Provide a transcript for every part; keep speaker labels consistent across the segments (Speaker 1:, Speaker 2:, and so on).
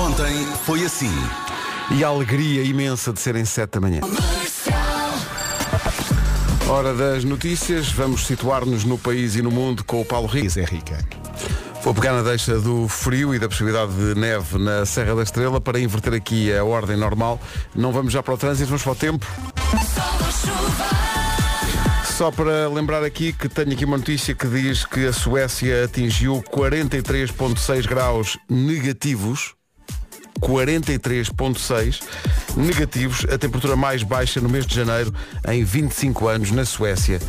Speaker 1: Ontem foi assim.
Speaker 2: E a alegria imensa de serem sete da manhã. Hora das notícias, vamos situar-nos no país e no mundo com o Paulo Rico.
Speaker 3: é rica.
Speaker 2: Vou pegar na deixa do frio e da possibilidade de neve na Serra da Estrela para inverter aqui a ordem normal. Não vamos já para o trânsito, vamos para o tempo. Só para lembrar aqui que tenho aqui uma notícia que diz que a Suécia atingiu 43.6 graus negativos. 43.6 negativos, a temperatura mais baixa no mês de janeiro em 25 anos na Suécia.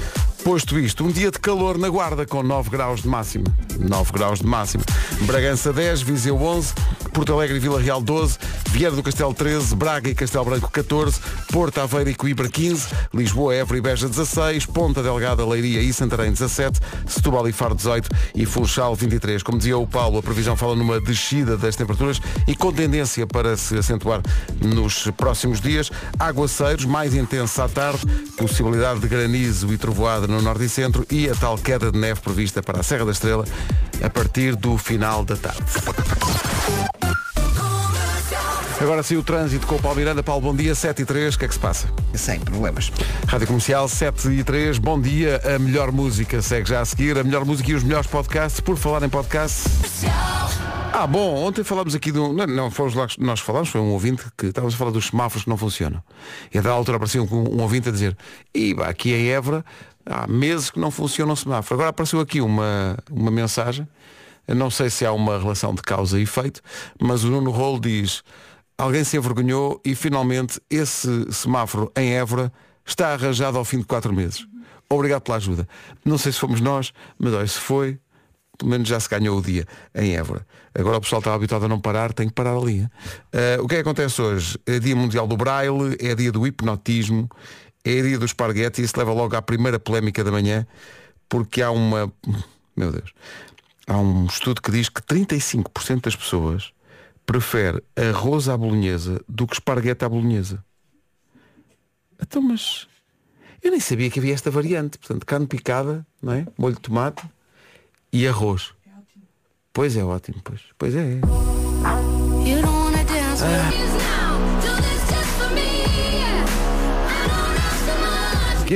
Speaker 2: Posto isto, um dia de calor na Guarda com 9 graus de máxima. 9 graus de máxima. Bragança 10, Viseu 11, Porto Alegre e Vila Real 12, Vieira do Castelo 13, Braga e Castelo Branco 14, Porto Aveiro e Coimbra 15, Lisboa, Évora e Beja 16, Ponta Delgada, Leiria e Santarém 17, Setúbal e Faro 18 e Funchal 23. Como dizia o Paulo, a previsão fala numa descida das temperaturas e com tendência para se acentuar nos próximos dias. Aguaceiros, mais intensos à tarde, possibilidade de granizo e trovoada no norte e centro e a tal queda de neve prevista para a Serra da Estrela a partir do final da tarde. Agora sim o trânsito com o Paulo Miranda. Paulo, bom dia, 7 e 3, o que é que se passa?
Speaker 3: Sem problemas.
Speaker 2: Rádio Comercial 7 e 3, bom dia. A melhor música segue já a seguir. A melhor música e os melhores podcasts. Por falar em podcasts. Ah, bom, ontem falámos aqui de um. Não, não fomos lá nós falámos, foi um ouvinte que estávamos a falar dos semáforos que não funcionam. E a da altura apareceu um, um ouvinte a dizer, e aqui em Évora há meses que não funciona o semáforo. Agora apareceu aqui uma, uma mensagem. Eu não sei se há uma relação de causa e efeito, mas o Nuno Rolo diz, alguém se envergonhou e finalmente esse semáforo em Évora está arranjado ao fim de quatro meses. Obrigado pela ajuda. Não sei se fomos nós, mas olha, se foi, pelo menos já se ganhou o dia em Évora. Agora o pessoal está habituado a não parar, tem que parar ali. Uh, o que é que acontece hoje? É dia mundial do braille, é dia do hipnotismo, é dia do esparguete e isso leva logo à primeira polémica da manhã, porque há uma. Meu Deus. Há um estudo que diz que 35% das pessoas prefere arroz à bolonhesa do que esparguete à bolonhesa. Então, mas eu nem sabia que havia esta variante. Portanto, carne picada, não é? Molho de tomate e arroz. Pois é ótimo, pois. Pois é. Give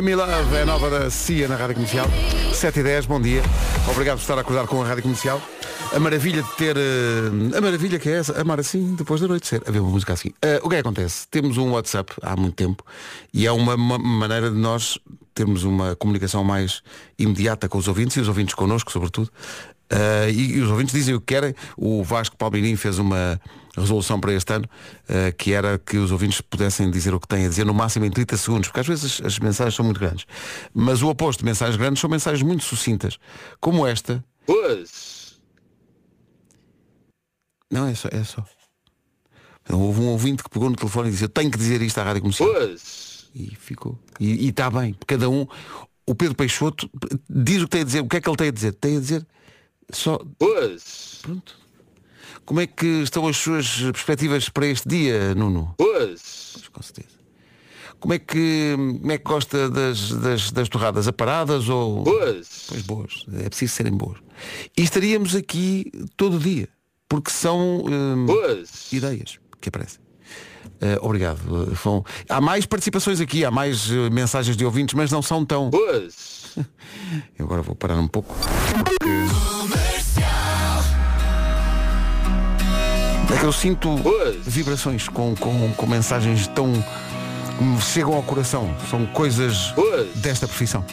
Speaker 2: Me Love é a nova da CIA na Rádio Comercial. 7 e 10, bom dia. Obrigado por estar a acordar com a Rádio Comercial. A maravilha de ter. eh, a maravilha que é essa, amar assim depois da noite ser. A ver uma música assim. Eh, o que é que acontece? Temos um WhatsApp há muito tempo e é uma, ma- maneira de nós termos uma comunicação mais imediata com os ouvintes e os ouvintes connosco, sobretudo. Eh, e, e os ouvintes dizem o que querem. O Vasco Palmeirim fez uma resolução para este ano, eh, que era que os ouvintes pudessem dizer o que têm a dizer no máximo em 30 segundos, porque às vezes as, as mensagens são muito grandes. Mas o oposto de mensagens grandes são mensagens muito sucintas, como esta.
Speaker 4: Pois.
Speaker 2: Não, é só. É só. Houve um ouvinte que pegou no telefone e disse, eu tenho que dizer isto à rádio comercial.
Speaker 4: Pois.
Speaker 2: E ficou. E está bem, cada um. O Pedro Peixoto diz o que tem a dizer. O que é que ele tem a dizer? Tem a dizer só.
Speaker 4: Pois.
Speaker 2: Pronto. Como é que estão as suas perspectivas para este dia, Nuno?
Speaker 4: Pois.
Speaker 2: Pois, com certeza. Como é que, como é que gosta das, das, das torradas aparadas ou.
Speaker 4: Pois.
Speaker 2: Pois boas. É preciso serem boas. E estaríamos aqui todo dia, porque são hum, ideias que aparecem. Eh, obrigado. Fão- Há mais participações aqui, há mais eh, mensagens de ouvintes, mas não são tão.
Speaker 4: Pois.
Speaker 2: Eu agora vou parar um pouco. Eu sinto vibrações com, com, com mensagens tão. que me chegam ao coração. São coisas desta profissão.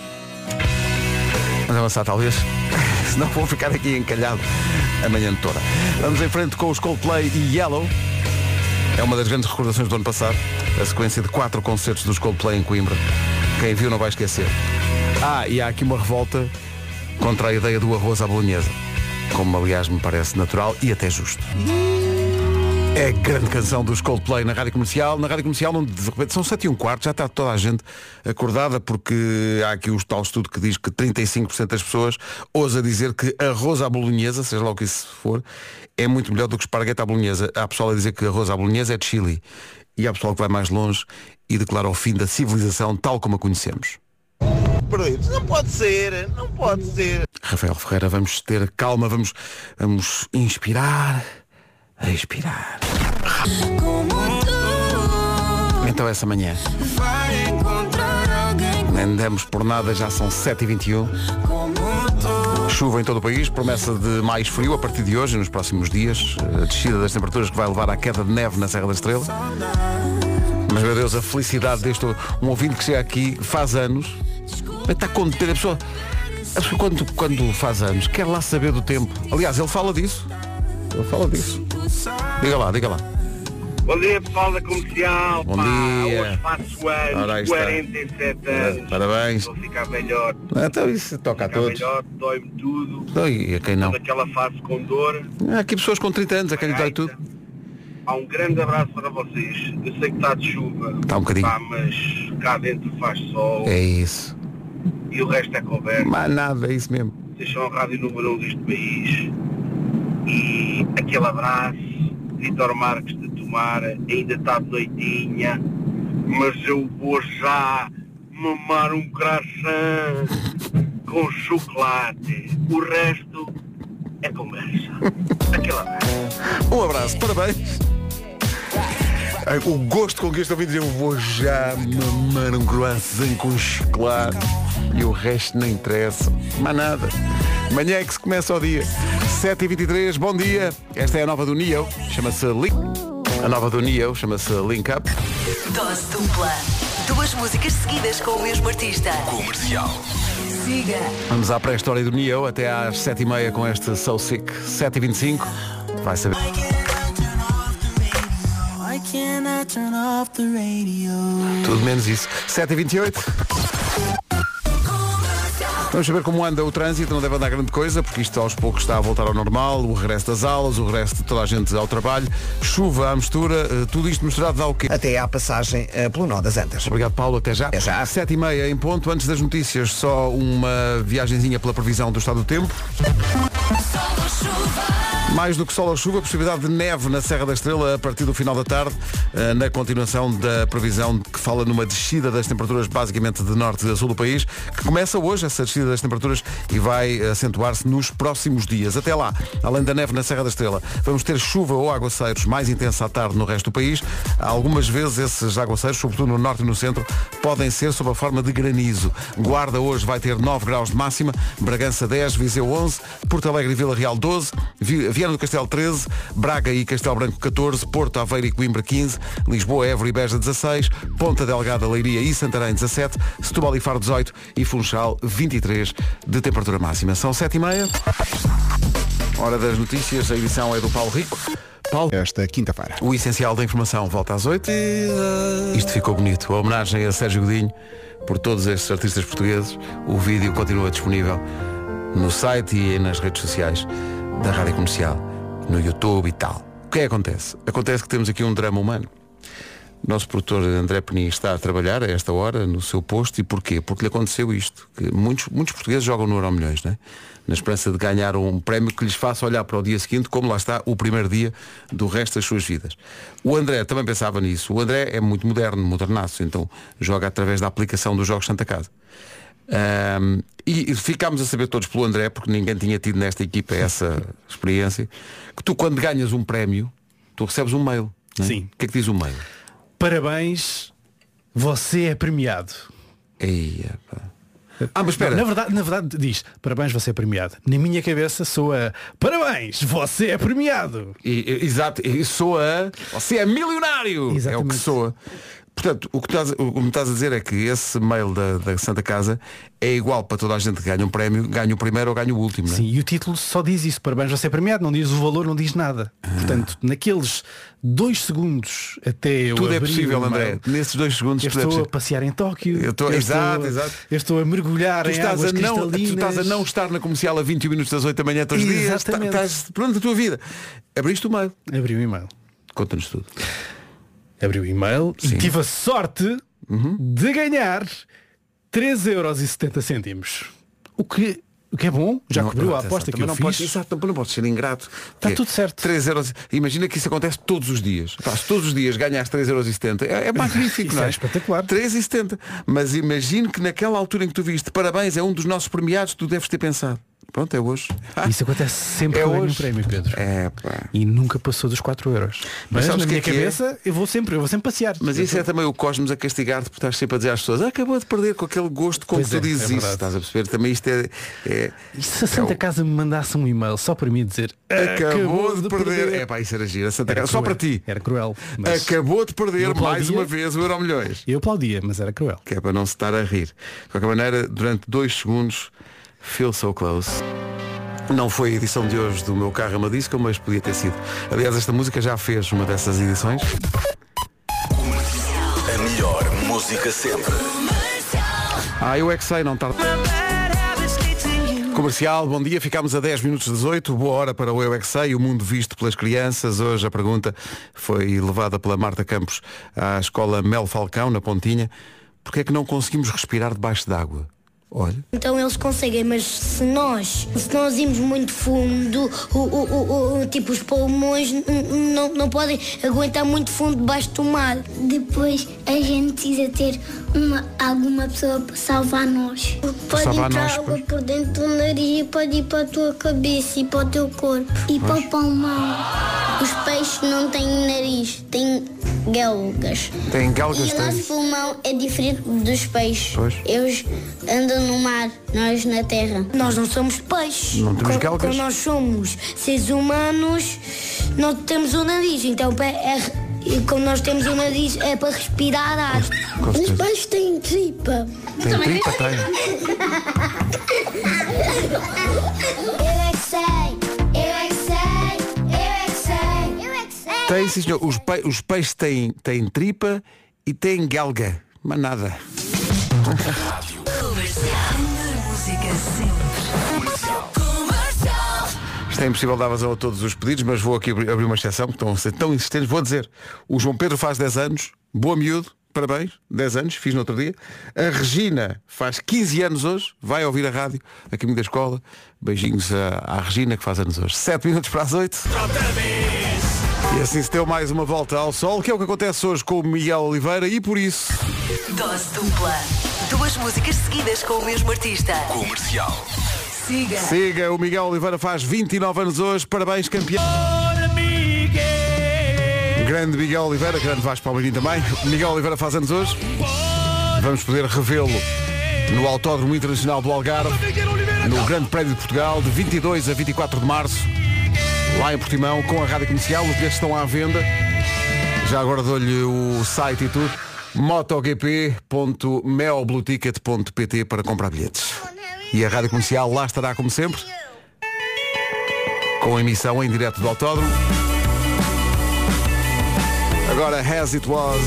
Speaker 2: Vamos avançar talvez. Senão vou ficar aqui encalhado a manhã toda. Vamos em frente com os Coldplay e Yellow. É uma das grandes recordações do ano passado. A sequência de quatro concertos dos Coldplay em Coimbra. Quem viu não vai esquecer. Ah, e há aqui uma revolta contra a ideia do arroz à bolonhesa. Como aliás me parece natural e até justo. É a grande canção dos Coldplay na Rádio Comercial. Na Rádio Comercial, onde de repente são 7 e um quarto, já está toda a gente acordada, porque há aqui o tal estudo que diz que 35% das pessoas ousa dizer que arroz à bolonhesa, seja lá o que isso for, é muito melhor do que esparguete à bolonhesa. Há pessoal a dizer que arroz à bolonhesa é de Chile. E há pessoal que vai mais longe e declara o fim da civilização tal como a conhecemos.
Speaker 5: Não pode ser, não pode ser.
Speaker 2: Rafael Ferreira, vamos ter calma, vamos, vamos inspirar. A expirar. Então essa manhã. Nem damos por nada, já são 7h21. Chuva em todo o país, promessa de mais frio a partir de hoje nos próximos dias. A descida das temperaturas que vai levar à queda de neve na Serra da Estrela. Mas meu Deus, a felicidade deste um ouvinte que chega aqui faz anos. Está contente, a pessoa, a pessoa quando, quando faz anos quer lá saber do tempo. Aliás, ele fala disso. Ele fala disso. Diga lá, diga lá.
Speaker 1: Bom dia pessoal da comercial.
Speaker 2: Bom
Speaker 1: Pá,
Speaker 2: dia.
Speaker 1: Hoje faço anos,
Speaker 2: está.
Speaker 1: 47 anos.
Speaker 2: Parabéns.
Speaker 1: Vou ficar melhor.
Speaker 2: Então isso toca a todos.
Speaker 1: melhor, dói-me tudo.
Speaker 2: Então, e a quem não?
Speaker 1: Naquela fase com dor.
Speaker 2: Há aqui pessoas com 30 anos a quem lhe dói tudo.
Speaker 1: Há um grande abraço para vocês. Eu sei que está de chuva.
Speaker 2: Está um bocadinho.
Speaker 1: Pá, mas cá dentro faz sol.
Speaker 2: É isso.
Speaker 1: E o resto é conversa.
Speaker 2: Mas nada, é isso mesmo.
Speaker 1: Vocês são a rádio número um deste país. E aquele abraço, Vitor Marques de Tomar, ainda está de noitinha, mas eu vou já mamar um croissant com chocolate. O resto é conversa. Aquele abraço.
Speaker 2: Um abraço, parabéns. O gosto com que este ouvinte diz, eu vou já mamar um croissant com chocolate e o resto não interessa. Mais nada. Amanhã é que se começa o dia. 7h23, bom dia. Esta é a nova do Neo, chama-se Link. A nova do Neo chama-se Link Up.
Speaker 3: Dose dupla. Duas músicas seguidas com o mesmo artista. Comercial. Siga.
Speaker 2: Vamos à pré-história do Neo até às 7h30 com este So Sick. 7h25. Vai saber. Tudo menos isso. 7h28. Vamos saber como anda o trânsito, não deve andar grande coisa, porque isto aos poucos está a voltar ao normal, o regresso das aulas, o regresso de toda a gente ao trabalho, chuva à mistura, eh, tudo isto misturado dá o quê?
Speaker 6: até à passagem eh, pelo nó das Antas.
Speaker 2: Obrigado Paulo, até já.
Speaker 6: Até já.
Speaker 2: Sete e meia em ponto, antes das notícias, só uma viagenzinha pela previsão do estado do tempo. Mais do que sol ou chuva, possibilidade de neve na Serra da Estrela a partir do final da tarde, eh, na continuação da previsão que fala numa descida das temperaturas basicamente de norte a sul do país, que começa hoje essa descida das temperaturas e vai acentuar-se nos próximos dias. Até lá, além da neve na Serra da Estrela, vamos ter chuva ou aguaceiros mais intensa à tarde no resto do país. Algumas vezes esses aguaceiros, sobretudo no norte e no centro, podem ser sob a forma de granizo. Guarda hoje vai ter 9 graus de máxima, Bragança 10, Viseu 11, Porto Alegre e Vila Real 12, Vi- Viana do Castelo 13, Braga e Castelo Branco 14, Porto Aveiro e Coimbra 15, Lisboa, Évora e Beja 16, Ponta Delgada, Leiria e Santarém 17, Setúbal e Faro 18 e Funchal 23 de temperatura máxima. São 7 e meia. Hora das notícias, a edição é do Paulo Rico. Paulo,
Speaker 7: esta quinta-feira.
Speaker 2: o essencial da informação volta às 8. Isto ficou bonito. A homenagem a Sérgio Godinho por todos estes artistas portugueses. O vídeo continua disponível no site e nas redes sociais da Rádio Comercial, no YouTube e tal. O que é que acontece? Acontece que temos aqui um drama humano. Nosso produtor André Penin está a trabalhar a esta hora no seu posto e porquê? Porque lhe aconteceu isto. Que muitos, muitos portugueses jogam no Euro Milhões, né? na esperança de ganhar um prémio que lhes faça olhar para o dia seguinte como lá está o primeiro dia do resto das suas vidas. O André também pensava nisso. O André é muito moderno, modernaço, então joga através da aplicação dos Jogos Santa Casa. Ahm, e ficámos a saber todos pelo André, porque ninguém tinha tido nesta equipa essa experiência, que tu quando ganhas um prémio, tu recebes um mail. é?
Speaker 8: Sim.
Speaker 2: O que é que diz o mail?
Speaker 8: Parabéns, você é premiado.
Speaker 2: Eia, pá. Ah, mas espera.
Speaker 8: Na verdade, na verdade diz, parabéns, você é premiado. Na minha cabeça soa, parabéns, você é premiado.
Speaker 2: E- e- exato, e soa. Você é milionário! É o que
Speaker 8: Exatamente.
Speaker 2: soa. Portanto, o que, estás, o que me estás a dizer é que esse mail da, da Santa Casa é igual para toda a gente que ganha um prémio, ganha o primeiro ou ganha o último, não é?
Speaker 8: Sim, e o título só diz isso, parabéns, você é premiado, não diz o valor, não diz nada. Portanto, naqueles dois segundos até eu
Speaker 2: Tudo é possível, André. Nesses dois segundos
Speaker 8: Eu
Speaker 2: é
Speaker 8: estou a
Speaker 2: possível.
Speaker 8: passear em Tóquio.
Speaker 2: Eu estou- exato, exato.
Speaker 8: Eu estou a mergulhar
Speaker 2: Tu
Speaker 8: em
Speaker 2: estás,
Speaker 8: águas
Speaker 2: a não, tu estás a não estar na comercial a 21 minutos das 8 da manhã todos os dias.
Speaker 8: Exatamente.
Speaker 2: Estás pronto a tua vida. Abriste o mail.
Speaker 8: Abri o e-mail.
Speaker 2: Conta-nos tudo.
Speaker 8: Abri o e-mail
Speaker 2: Sim. Uhum.
Speaker 8: e tive a sorte de ganhar 3,70€. O que, o que é bom, já
Speaker 2: Não,
Speaker 8: cobriu a aposta que
Speaker 2: também
Speaker 8: eu
Speaker 2: não
Speaker 8: fiz.
Speaker 2: Podes, exato, não podes ser ingrato.
Speaker 8: Está
Speaker 2: Que é
Speaker 8: tudo certo.
Speaker 2: 3 euros. Imagina que isso acontece todos os dias. Pá, se todos os dias ganhas 3,70 euros, é, é magnífico,
Speaker 8: Isso
Speaker 2: não é?
Speaker 8: é espetacular.
Speaker 2: 3,70. Mas imagino que naquela altura em que tu viste, parabéns, é um dos nossos premiados, tu deves ter pensado. Pronto, é hoje.
Speaker 8: Isso acontece sempre
Speaker 2: É
Speaker 8: que eu ganho um
Speaker 2: hoje.
Speaker 8: prémio, Pedro.
Speaker 2: É, pá.
Speaker 8: E nunca passou dos 4 euros. Mas,
Speaker 2: sabes
Speaker 8: na
Speaker 2: que
Speaker 8: minha
Speaker 2: é que é?
Speaker 8: cabeça eu vou sempre, eu vou sempre passear.
Speaker 2: Mas isso é também o Cosmos a castigar-te por estar sempre a dizer às pessoas "Ah, acabou de perder com aquele gosto com
Speaker 8: Pois
Speaker 2: que tu
Speaker 8: é,
Speaker 2: dizes
Speaker 8: é
Speaker 2: isso. Estás a perceber? Também isto é. é-
Speaker 8: E se a Santa
Speaker 2: É o-
Speaker 8: Casa me mandasse um e-mail só para mim dizer
Speaker 2: Acabou, de, perder. É pá, isso era giro. A Santa
Speaker 8: Era
Speaker 2: Casa. Só
Speaker 8: cruel.
Speaker 2: para ti.
Speaker 8: Era cruel. mas
Speaker 2: Acabou de perder mais uma vez o Euro Milhões.
Speaker 8: Eu aplaudia, mas era cruel.
Speaker 2: Que é para não se estar a rir. De qualquer maneira, durante dois segundos, feel so close. Não foi a edição de hoje do meu carro é uma disco, mas podia ter sido. Aliás, esta música já fez uma dessas edições.
Speaker 7: A melhor música sempre.
Speaker 2: Ah, eu é que sei, não tarde. Comercial, bom dia, ficámos a 10 minutos das 8, boa hora para o Eu é que Sei, o mundo visto pelas crianças. Hoje a pergunta foi levada pela Marta Campos à escola Mel Falcão, na Pontinha. Porquê é que não conseguimos respirar debaixo d'água? Olha,
Speaker 9: Então eles conseguem, mas se nós, se nós irmos muito fundo, o, o, o, o- tipo os pulmões não, não podem aguentar muito fundo debaixo do mar.
Speaker 10: Depois a gente precisa ter uma, alguma pessoa para salvar nós. Pode
Speaker 2: salvar
Speaker 10: entrar
Speaker 2: nós,
Speaker 10: água
Speaker 2: pois.
Speaker 10: por dentro do nariz e pode ir para a tua cabeça e para o teu corpo. E para o pulmão. Os peixes não têm nariz, têm galgas.
Speaker 2: tem galgas,
Speaker 10: E o nosso pulmão é diferente dos peixes.
Speaker 2: Pois.
Speaker 10: Eles andam no mar, nós na terra.
Speaker 9: Nós não somos peixes.
Speaker 2: Não temos
Speaker 9: Co-
Speaker 2: galgas.
Speaker 9: Como nós somos seres humanos, não temos o nariz. Então é- e como nós temos o nariz é para respirar ar.
Speaker 2: Com
Speaker 10: Os peixes têm tripa.
Speaker 2: Tem tripa, tem.
Speaker 10: Eu é que sei, eu é que sei, eu é que sei, eu é que sei.
Speaker 2: Tem, sim, senhor. Os, pe- os peixes têm, têm tripa e têm galga. Mas nada. Isto é impossível dar vazão a todos os pedidos, mas vou aqui abrir uma exceção, que estão a ser tão insistentes. Vou dizer, o João Pedro faz 10 anos, boa miúdo, parabéns, 10 anos, fiz no outro dia. A Regina faz 15 anos hoje, vai ouvir a rádio a caminho da escola. Beijinhos à, à Regina, que faz anos hoje. 7 minutos para as 8. E assim se deu mais uma volta ao sol, que é o que acontece hoje com o Miguel Oliveira e por isso.
Speaker 3: Dose dupla. Duas músicas seguidas com o mesmo artista.
Speaker 7: Comercial.
Speaker 3: Siga.
Speaker 2: Siga, o Miguel Oliveira faz 29 anos hoje, parabéns campeão. Grande Miguel Oliveira, grande Vasco Palmeirinho também. Miguel Oliveira faz anos hoje. Vamos poder revê-lo no Autódromo Internacional do Algarve, no Grande Prédio de Portugal, de 22 a 24 de março, lá em Portimão, com a Rádio Comercial. Os bilhetes estão à venda. Já agora dou-lhe o site e tudo. motogp.melblueticket.pt para comprar bilhetes. E a Rádio Comercial lá estará como sempre, com a emissão em direto do autódromo. Agora As It Was,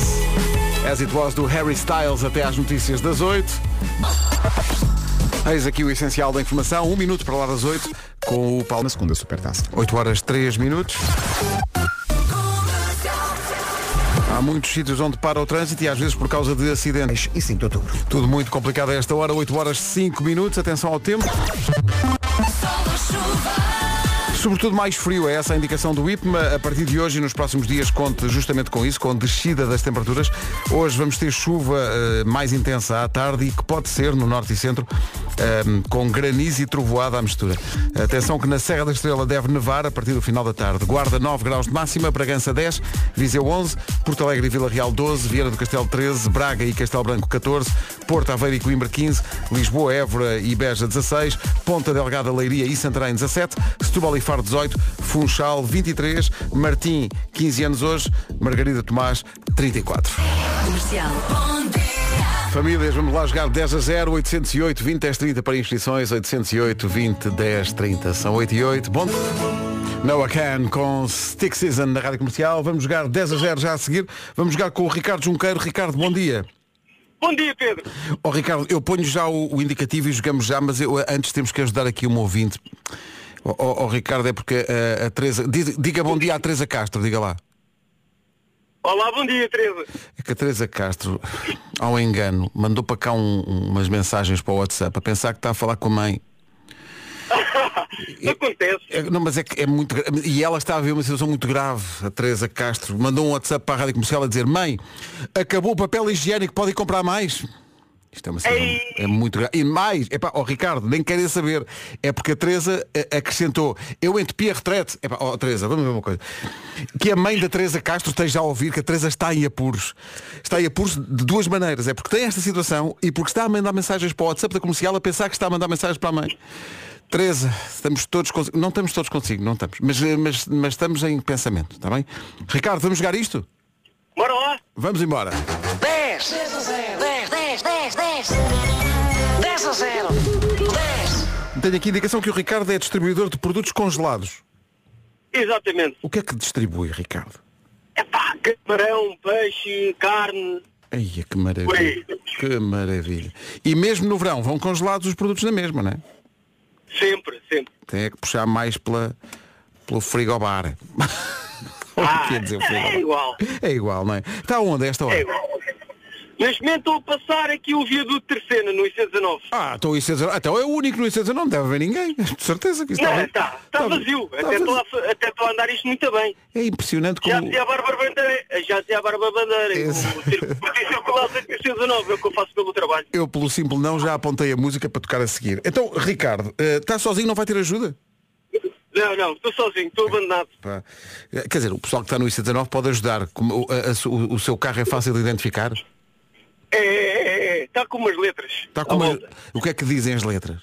Speaker 2: As It Was do Harry Styles até às notícias das 8. Eis aqui o essencial da informação, um minuto para lá das 8, com o Paulo.
Speaker 6: Na segunda supertaça.
Speaker 2: 8 horas 3 minutos. Há muitos sítios onde para o trânsito e às vezes por causa de acidentes.
Speaker 6: E 5 de outubro.
Speaker 2: Tudo muito complicado a esta hora, 8 horas 5 minutos. Atenção ao tempo. Sobretudo mais frio, é essa a indicação do IPMA. A partir de hoje e nos próximos dias conte justamente com isso, com descida das temperaturas. Hoje vamos ter chuva eh, mais intensa à tarde e que pode ser no norte e centro eh, com granizo e trovoada à mistura. Atenção que na Serra da Estrela deve nevar a partir do final da tarde. Guarda 9 graus de máxima, Bragança 10, Viseu 11, Porto Alegre e Vila Real 12, Vieira do Castelo 13, Braga e Castelo Branco 14, Porto Aveiro e Coimbra 15, Lisboa, Évora e Beja 16, Ponta Delgada, Leiria e Santarém 17, Setúbal e Faro 18, Funchal 23, Martim 15 anos hoje, Margarida Tomás 34.
Speaker 3: Comercial. Bom dia.
Speaker 2: Famílias, vamos lá jogar 10 a 0, 808 20 10 30 para inscrições, 808 20 10 30. São 8 e 8. Bom. Noah Can com Stick Season na Rádio Comercial. Vamos jogar 10 a 0 já a seguir. Vamos jogar com o Ricardo Junqueiro. Ricardo, bom dia.
Speaker 1: Bom dia, Pedro.
Speaker 2: Ó Ricardo, eu ponho já o, o indicativo e jogamos já, mas eu, antes temos que ajudar aqui um ouvinte. Ó ó, ó, Ricardo, é porque a, a Teresa. Diga, diga bom dia à Teresa Castro, diga lá.
Speaker 1: Olá, bom dia, Teresa.
Speaker 2: É que a Teresa Castro, ao engano, mandou para cá um- umas mensagens para o WhatsApp a pensar que está a falar com a mãe.
Speaker 1: Acontece.
Speaker 2: É, não, mas é que é muito E ela está a ver uma situação muito grave. A Teresa Castro mandou um WhatsApp para a Rádio Comercial a dizer Mãe, acabou o papel higiênico, pode ir comprar mais? Isto é uma situação, é muito grave. E mais, epá, ó Ricardo, nem querem saber. É porque a Teresa eh, acrescentou, eu entepi a retrete. Epá, ó Teresa, vamos ver uma coisa. Que a mãe da Teresa Castro esteja a ouvir que a Teresa está em apuros. Está em apuros de duas maneiras. É porque tem esta situação e porque está a mandar mensagens para o WhatsApp da comercial a pensar que está a mandar mensagens para a mãe. Teresa, estamos todos consigo. Não estamos todos consigo, não estamos. Mas, eh, mas, mas estamos em pensamento, está bem? Ricardo, vamos jogar isto?
Speaker 11: Bora lá!
Speaker 2: Vamos embora.
Speaker 3: 10, 10 a 0, 10, 10, 10, 10, 10 a 0, 10.
Speaker 2: Tenho aqui a indicação que o Ricardo é distribuidor de produtos congelados.
Speaker 11: Exatamente.
Speaker 2: O que é que distribui, Ricardo?
Speaker 11: Epá, camarão, peixe, carne.
Speaker 2: Ai, que maravilha. Que maravilha. E mesmo no verão vão congelados os produtos na mesma, não é?
Speaker 11: Sempre, sempre.
Speaker 2: Tem é que puxar mais pela, pelo frigobar.
Speaker 11: Ah,
Speaker 2: Quer dizer,
Speaker 11: é igual.
Speaker 2: É igual, não é? Está onde a esta hora?
Speaker 11: É igual. Neste momento estou a passar aqui o viaduto Terceira, no IC19.
Speaker 2: Ah, estou IC19. Então é o único no IC19, não deve haver ninguém. De certeza que isso
Speaker 11: Não,
Speaker 2: está,
Speaker 11: está, está vazio.
Speaker 2: está
Speaker 11: Até estou a, até estou a andar isto muito bem.
Speaker 2: É impressionante
Speaker 11: Já
Speaker 2: como.
Speaker 11: dizia a Bárbara Bandeira, já dizia a Bárbara Bandeira,
Speaker 2: Esse-
Speaker 11: o circuito circular do IC19, é o que eu faço pelo trabalho.
Speaker 2: Eu, pelo simples não, já apontei a música para tocar a seguir. Então, Ricardo, eh, está sozinho, não vai ter ajuda?
Speaker 11: Não, não, estou sozinho, estou abandonado.
Speaker 2: Eh, Quer dizer, o pessoal que está no IC19 pode ajudar. Como o, a- a su- o seu carro é fácil de identificar.
Speaker 11: É, é, é, é, está com umas letras.
Speaker 2: Está
Speaker 11: à
Speaker 2: com. O que é que dizem as letras?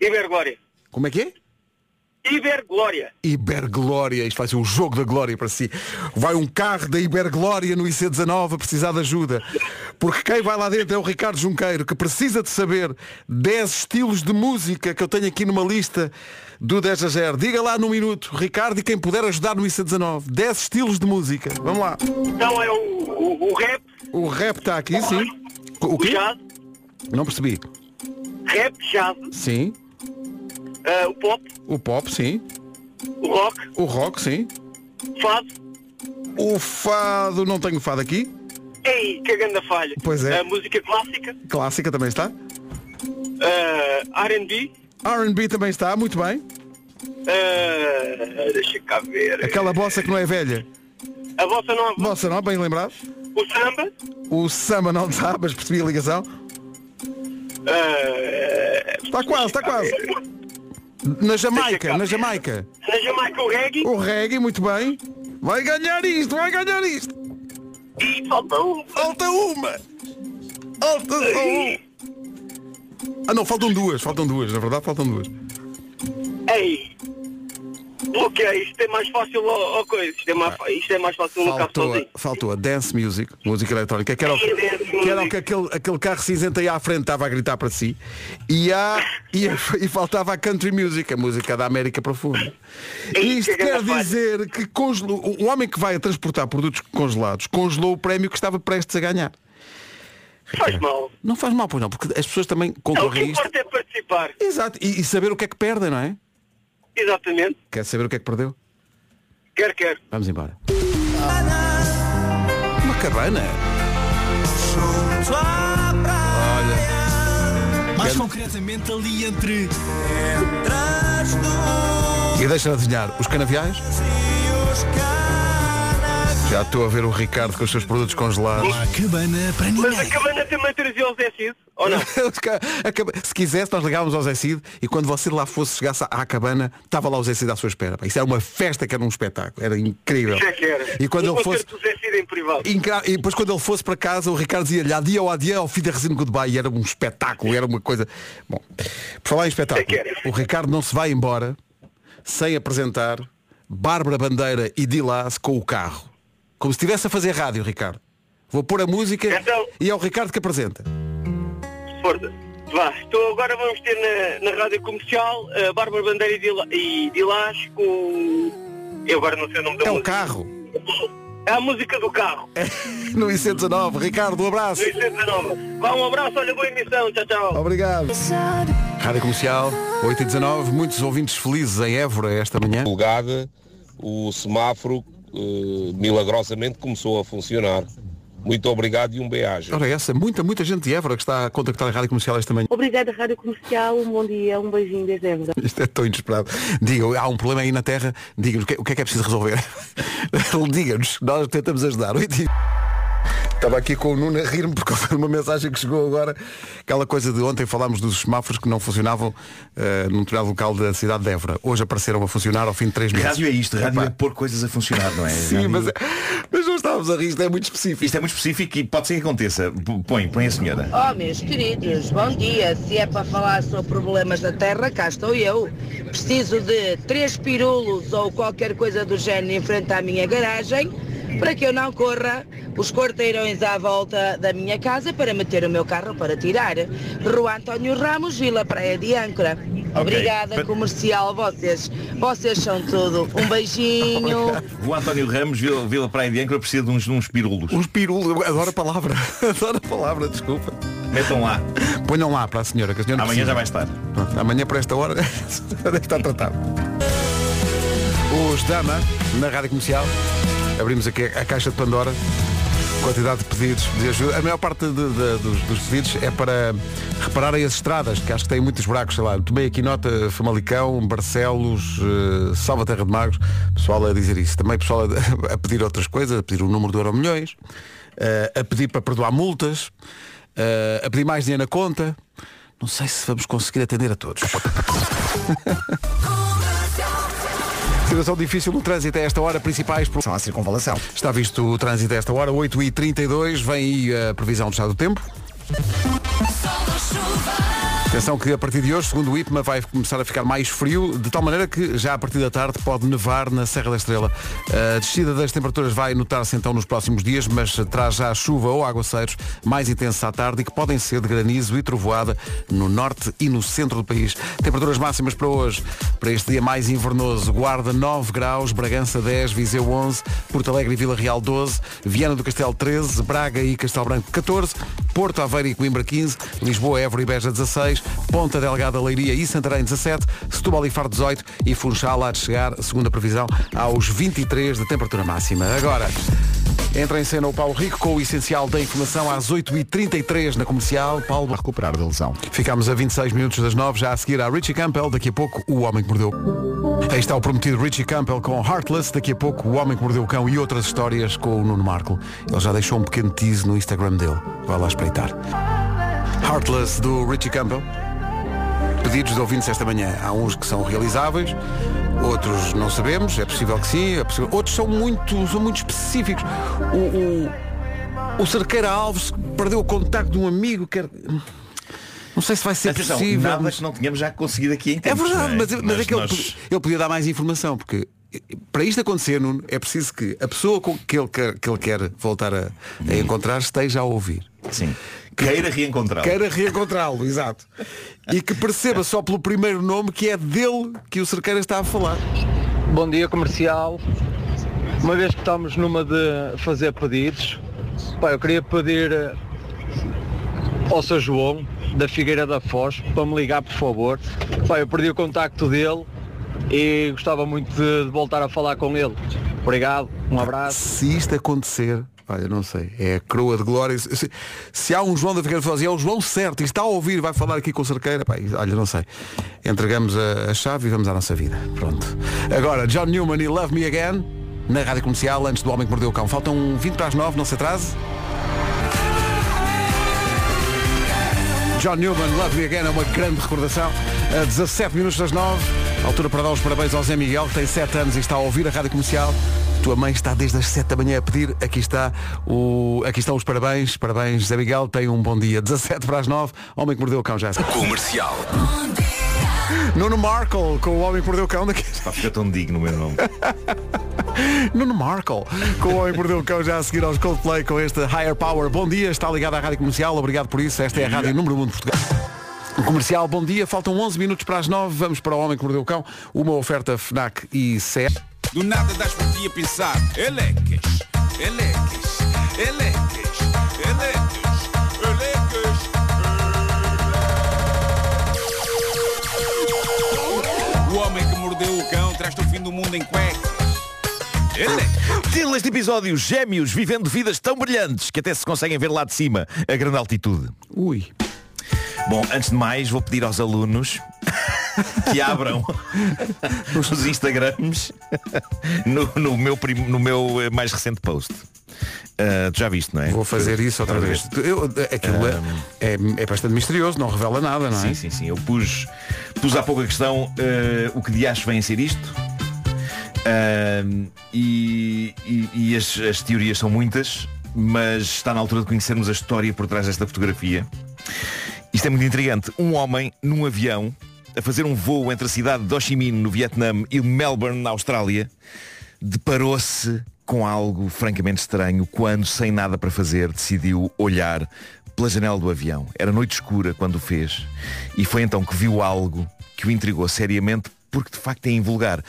Speaker 11: Iberglória.
Speaker 2: Como é que é?
Speaker 11: Iberglória.
Speaker 2: Iberglória, isto vai ser o jogo da glória para si. Vai um carro da Iberglória no IC19 a precisar de ajuda. Porque quem vai lá dentro é o Ricardo Junqueiro, que precisa de saber 10 estilos de música que eu tenho aqui numa lista do 10 a 0. Diga lá no minuto, Ricardo, e quem puder ajudar no IC19. 10 estilos de música. Vamos lá.
Speaker 11: Então é o, o, o rap,
Speaker 2: O rap está aqui, sim. O
Speaker 11: o
Speaker 2: quê?
Speaker 11: jazz,
Speaker 2: Não percebi.
Speaker 11: rap, jazz,
Speaker 2: Sim.
Speaker 11: ah, o pop,
Speaker 2: O pop, sim.
Speaker 11: o rock,
Speaker 2: O rock, sim.
Speaker 11: fado.
Speaker 2: O fado, não tenho fado aqui.
Speaker 11: Ei, que grande falha.
Speaker 2: Pois é.
Speaker 11: A música clássica,
Speaker 2: Clássica também está.
Speaker 11: ah, R&B,
Speaker 2: R&B também está, muito bem.
Speaker 11: ah, deixa cá ver.
Speaker 2: Aquela bossa que não é velha.
Speaker 11: A bossa nova,
Speaker 2: Bossa não, bem lembrado.
Speaker 11: o samba,
Speaker 2: O samba não está, mas percebi a ligação.
Speaker 11: ah,
Speaker 2: Está quase, está quase. Na Jamaica, na Jamaica.
Speaker 11: na Jamaica o reggae
Speaker 2: O reggae, muito bem. Vai ganhar isto, vai ganhar isto.
Speaker 11: e falta um.
Speaker 2: Falta uma. Falta só um. Ah não, faltam duas, faltam duas, na verdade faltam duas.
Speaker 11: Ei, o que é? Isto é mais fácil ou, ou coisa? Isto é mais, isto é mais fácil no carro
Speaker 2: Faltou, a-
Speaker 11: sozinho.
Speaker 2: faltou a dance music, música eletrónica, que era o que, que, era o que aquele, aquele carro cinzento aí à frente estava a gritar para si. E, há, e, e faltava a country music, a música da América Profunda.
Speaker 11: Ei,
Speaker 2: Isto
Speaker 11: que
Speaker 2: quer dizer que congelou, o homem que vai a transportar produtos congelados congelou o prémio que estava prestes a ganhar.
Speaker 11: Faz mal.
Speaker 2: Não faz mal, pois não, porque as pessoas também
Speaker 11: Não, o que
Speaker 2: concorrem
Speaker 11: importa é participar.
Speaker 2: Exato, e, e saber o que é que perdem, não é?
Speaker 11: Exatamente.
Speaker 2: Quer saber o que é que perdeu?
Speaker 11: Quer, quer.
Speaker 2: Vamos embora. Uma cabana. Olha.
Speaker 12: Mais concretamente ali entre.
Speaker 2: E deixa-me adivinhar, os canaviais? Já estou a ver o Ricardo com os seus produtos congelados.
Speaker 12: Há cabana para
Speaker 11: Mas a
Speaker 12: ninguém.
Speaker 11: cabana também trazia o Zé Cid, ou não?
Speaker 2: Se quisesse, nós ligávamos ao Zé Cid e quando você lá fosse, chegasse à cabana, estava lá o Zé Cid à sua espera. Isso era uma festa que era um espetáculo. Era incrível.
Speaker 11: Isso é que era.
Speaker 2: E quando
Speaker 11: um
Speaker 2: ele fosse.
Speaker 11: Zé Cid em privado.
Speaker 2: E depois quando ele fosse para casa, o Ricardo dizia-lhe adia ou adia ao fim da resina goodbye e era um espetáculo, era uma coisa. Bom, por falar em espetáculo,
Speaker 11: É
Speaker 2: o Ricardo não se vai embora sem apresentar Bárbara Bandeira e Dilas com o carro. Como se estivesse a fazer rádio, Ricardo. Vou pôr a música
Speaker 11: Então-
Speaker 2: e é o Ricardo que apresenta.
Speaker 11: Força. Vá, então agora vamos ter na, na rádio comercial a Bárbara Bandeira e Dilas com. Eu agora não sei o nome da
Speaker 2: É o
Speaker 11: música.
Speaker 2: carro.
Speaker 11: É a música do carro.
Speaker 2: No IC19. Ricardo, um abraço.
Speaker 11: No IC19. Vá, um abraço, olha, boa emissão. Tchau, tchau.
Speaker 2: Obrigado. Rádio Comercial, 8 e 19 muitos ouvintes felizes em Évora esta manhã.
Speaker 13: O semáforo milagrosamente começou a funcionar. Muito obrigado e um beijo.
Speaker 2: Ora essa, muita, muita gente de Évora que está a contactar a Rádio Comercial esta manhã.
Speaker 14: Obrigada, Rádio Comercial. Um bom dia, um beijinho desde Évora.
Speaker 2: Isto é tão inesperado. Diga, há um problema aí na Terra, diga-nos o que, o que é que é preciso resolver. Diga-nos, nós tentamos ajudar. Estava aqui com o Nuno a rir-me por causa de uma mensagem que chegou agora. Aquela coisa de ontem falámos dos semáforos que não funcionavam eh, num determinado local da cidade de Évora. Hoje apareceram a funcionar ao fim de três meses.
Speaker 15: Rádio é isto, rádio
Speaker 2: Epá.
Speaker 15: é pôr coisas a funcionar, não é?
Speaker 2: Sim,
Speaker 15: Rádio-
Speaker 2: mas, mas não estávamos a rir, isto é muito específico.
Speaker 15: Isto é muito específico e pode ser que aconteça. Põe, põe a senhora.
Speaker 16: Oh, meus queridos, bom dia. Se é para falar sobre problemas da terra, cá estou eu. Preciso de três pirulos ou qualquer coisa do género em frente à minha garagem para que eu não corra os quarteirões à volta da minha casa para meter o meu carro para tirar. Rua António Ramos, Vila Praia de Âncora. Obrigada,
Speaker 15: Pa-
Speaker 16: comercial, vocês. Vocês são tudo. Um beijinho.
Speaker 15: O António Ramos, Vila, Vila Praia de Âncora, precisa de uns, uns pirulos.
Speaker 2: Uns pirulos, adoro a palavra. adoro a palavra, desculpa.
Speaker 15: Metam lá.
Speaker 2: Ponham lá para a senhora, que a senhora
Speaker 15: Amanhã
Speaker 2: precisa.
Speaker 15: já vai estar.
Speaker 2: Pronto, amanhã por esta hora deve estar tratado. Os Dama, na Rádio Comercial, abrimos aqui a caixa de Pandora, quantidade de pedidos de ajuda. A maior parte de- de- dos, dos pedidos é para repararem as estradas, que acho que têm muitos buracos, sei lá. Tomei aqui nota, Famalicão, Barcelos, eh, Salva Terra de Magos, pessoal a dizer isso. Também pessoal a, a pedir outras coisas, a pedir o número do Euro Milhões, eh, a pedir para perdoar multas, eh, a pedir mais dinheiro na conta. Não sei se vamos conseguir atender a todos. Situação difícil no trânsito a esta hora, principais por...
Speaker 6: São a circunvalação.
Speaker 2: Está visto o trânsito a esta hora, 8h32, vem aí a previsão do estado do tempo. Atenção que a partir de hoje, segundo o IPMA, vai começar a ficar mais frio, de tal maneira que já a partir da tarde pode nevar na Serra da Estrela. A descida das temperaturas vai notar-se então nos próximos dias, mas traz já chuva ou aguaceiros mais intensos à tarde e que podem ser de granizo e trovoada no norte e no centro do país. Temperaturas máximas para hoje, para este dia mais invernoso. Guarda 9 graus, Bragança 10, Viseu 11, Porto Alegre e Vila Real 12, Viana do Castelo 13, Braga e Castelo Branco 14, Porto Aveiro e Coimbra 15, Lisboa, Évora e Beja 16, Ponta Delgada, Leiria e Santarém 17, Setúbal e Faro 18 e Funchal há de chegar, segundo a previsão, aos 23 de temperatura máxima. Agora, entra em cena o Paulo Rico com o essencial da informação às 8h33 na comercial. Paulo
Speaker 17: a recuperar da lesão.
Speaker 2: Ficámos a 26 minutos das 9, já a seguir a Richie Campbell, daqui a pouco o Homem que Mordeu. Aí está o prometido Richie Campbell com Heartless, daqui a pouco o Homem que Mordeu o Cão e outras histórias com o Nuno Marco. Ele já deixou um pequeno tease no Instagram dele. Vai lá espreitar. Heartless do Richie Campbell. Pedidos de ouvintes esta manhã. Há uns que são realizáveis, outros não sabemos, é possível que sim, é possível- outros são muito, são muito específicos. O, o, o Cerqueira Alves perdeu o contacto de um amigo, quer. Não sei se vai ser
Speaker 15: Atenção,
Speaker 2: possível.
Speaker 15: nada
Speaker 2: mas-
Speaker 15: que não tínhamos já conseguido aqui em
Speaker 2: É
Speaker 15: tempos,
Speaker 2: verdade,
Speaker 15: não
Speaker 2: mas, mas é que ele,
Speaker 15: nós-
Speaker 2: podia- ele podia dar mais informação, porque para isto acontecer, Nuno, é preciso que a pessoa com que ele quer, que ele quer voltar a, a encontrar esteja a ouvir.
Speaker 15: Sim. Queira reencontrá-lo.
Speaker 2: Queira reencontrá-lo, exato. E que perceba só pelo primeiro nome que é dele que o Cerqueira está a falar.
Speaker 18: Bom dia comercial. Uma vez que estamos numa de fazer pedidos, pá, eu queria pedir eh, ao Sr. João da Figueira da Foz para me ligar por favor. Pá, eu perdi o contacto dele e gostava muito de, de voltar a falar com ele. Obrigado, um abraço.
Speaker 2: Se isto acontecer, olha, não sei, é a coroa de glória. Se, se há um João da Figueira Foz e é o João certo e está a ouvir, vai falar aqui com o Cerqueira, pá, olha, não sei. Entregamos a, a chave e vamos à nossa vida. Pronto. Agora, John Newman e Love Me Again, na Rádio Comercial, antes do Homem que Mordeu o Cão. Faltam 20 para as 9, não se atrase. John Newman, Love Me Again é uma grande recordação. A 17 minutos das 9, altura para dar os parabéns ao Zé Miguel, que tem 7 anos e está a ouvir a rádio comercial. Tua mãe está desde as 7 da manhã a pedir. Aqui está o. Aqui estão os parabéns. Parabéns, Zé Miguel. Tem um bom dia. 17 para as 9. Homem que mordeu o cão já.
Speaker 7: Comercial.
Speaker 2: Nuno Markle com o Homem que mordeu o cão daqui.
Speaker 15: Está a ficar tão digno o meu nome.
Speaker 2: Nuno Markle com o Homem que mordeu o cão já a seguir aos Coldplay com este Higher Power. Bom dia, está ligado à Rádio Comercial. Obrigado por isso. Esta é a Rádio Número 1 de Portugal. Comercial, bom dia. Faltam 11 minutos para as 9. Vamos para o Homem que Mordeu o Cão. Uma oferta FNAC e CE.
Speaker 19: Do nada das por ti a pensar Elecas, elecas, elecas, elecas, elecas O homem que mordeu o cão traz-te o fim do mundo em cuecas
Speaker 15: Título deste episódio, gêmeos vivendo vidas tão brilhantes que até se conseguem ver lá de cima a grande altitude.
Speaker 2: Ui.
Speaker 15: Bom, antes de mais, vou pedir aos alunos que abram os Instagrams no, no meu, prim- no meu eh, mais recente post. Ah, tu já viste, não é?
Speaker 2: Vou fazer isso outra vez. Eu, aquilo é, é, é bastante misterioso, não revela nada, não é?
Speaker 15: Sim, sim, sim. Eu pus, pus há pouco a questão ah, o que de acho vem a ser isto. Ah, e e- e as, as teorias são muitas, mas está na altura de conhecermos a história por trás desta fotografia. Isto é muito intrigante. Um homem num avião a fazer um voo entre a cidade de Ho Chi Minh, no Vietnã, e Melbourne, na Austrália, deparou-se com algo francamente estranho quando, sem nada para fazer, decidiu olhar pela janela do avião. Era noite escura quando o fez. E foi então que viu algo que o intrigou seriamente porque de facto é invulgar.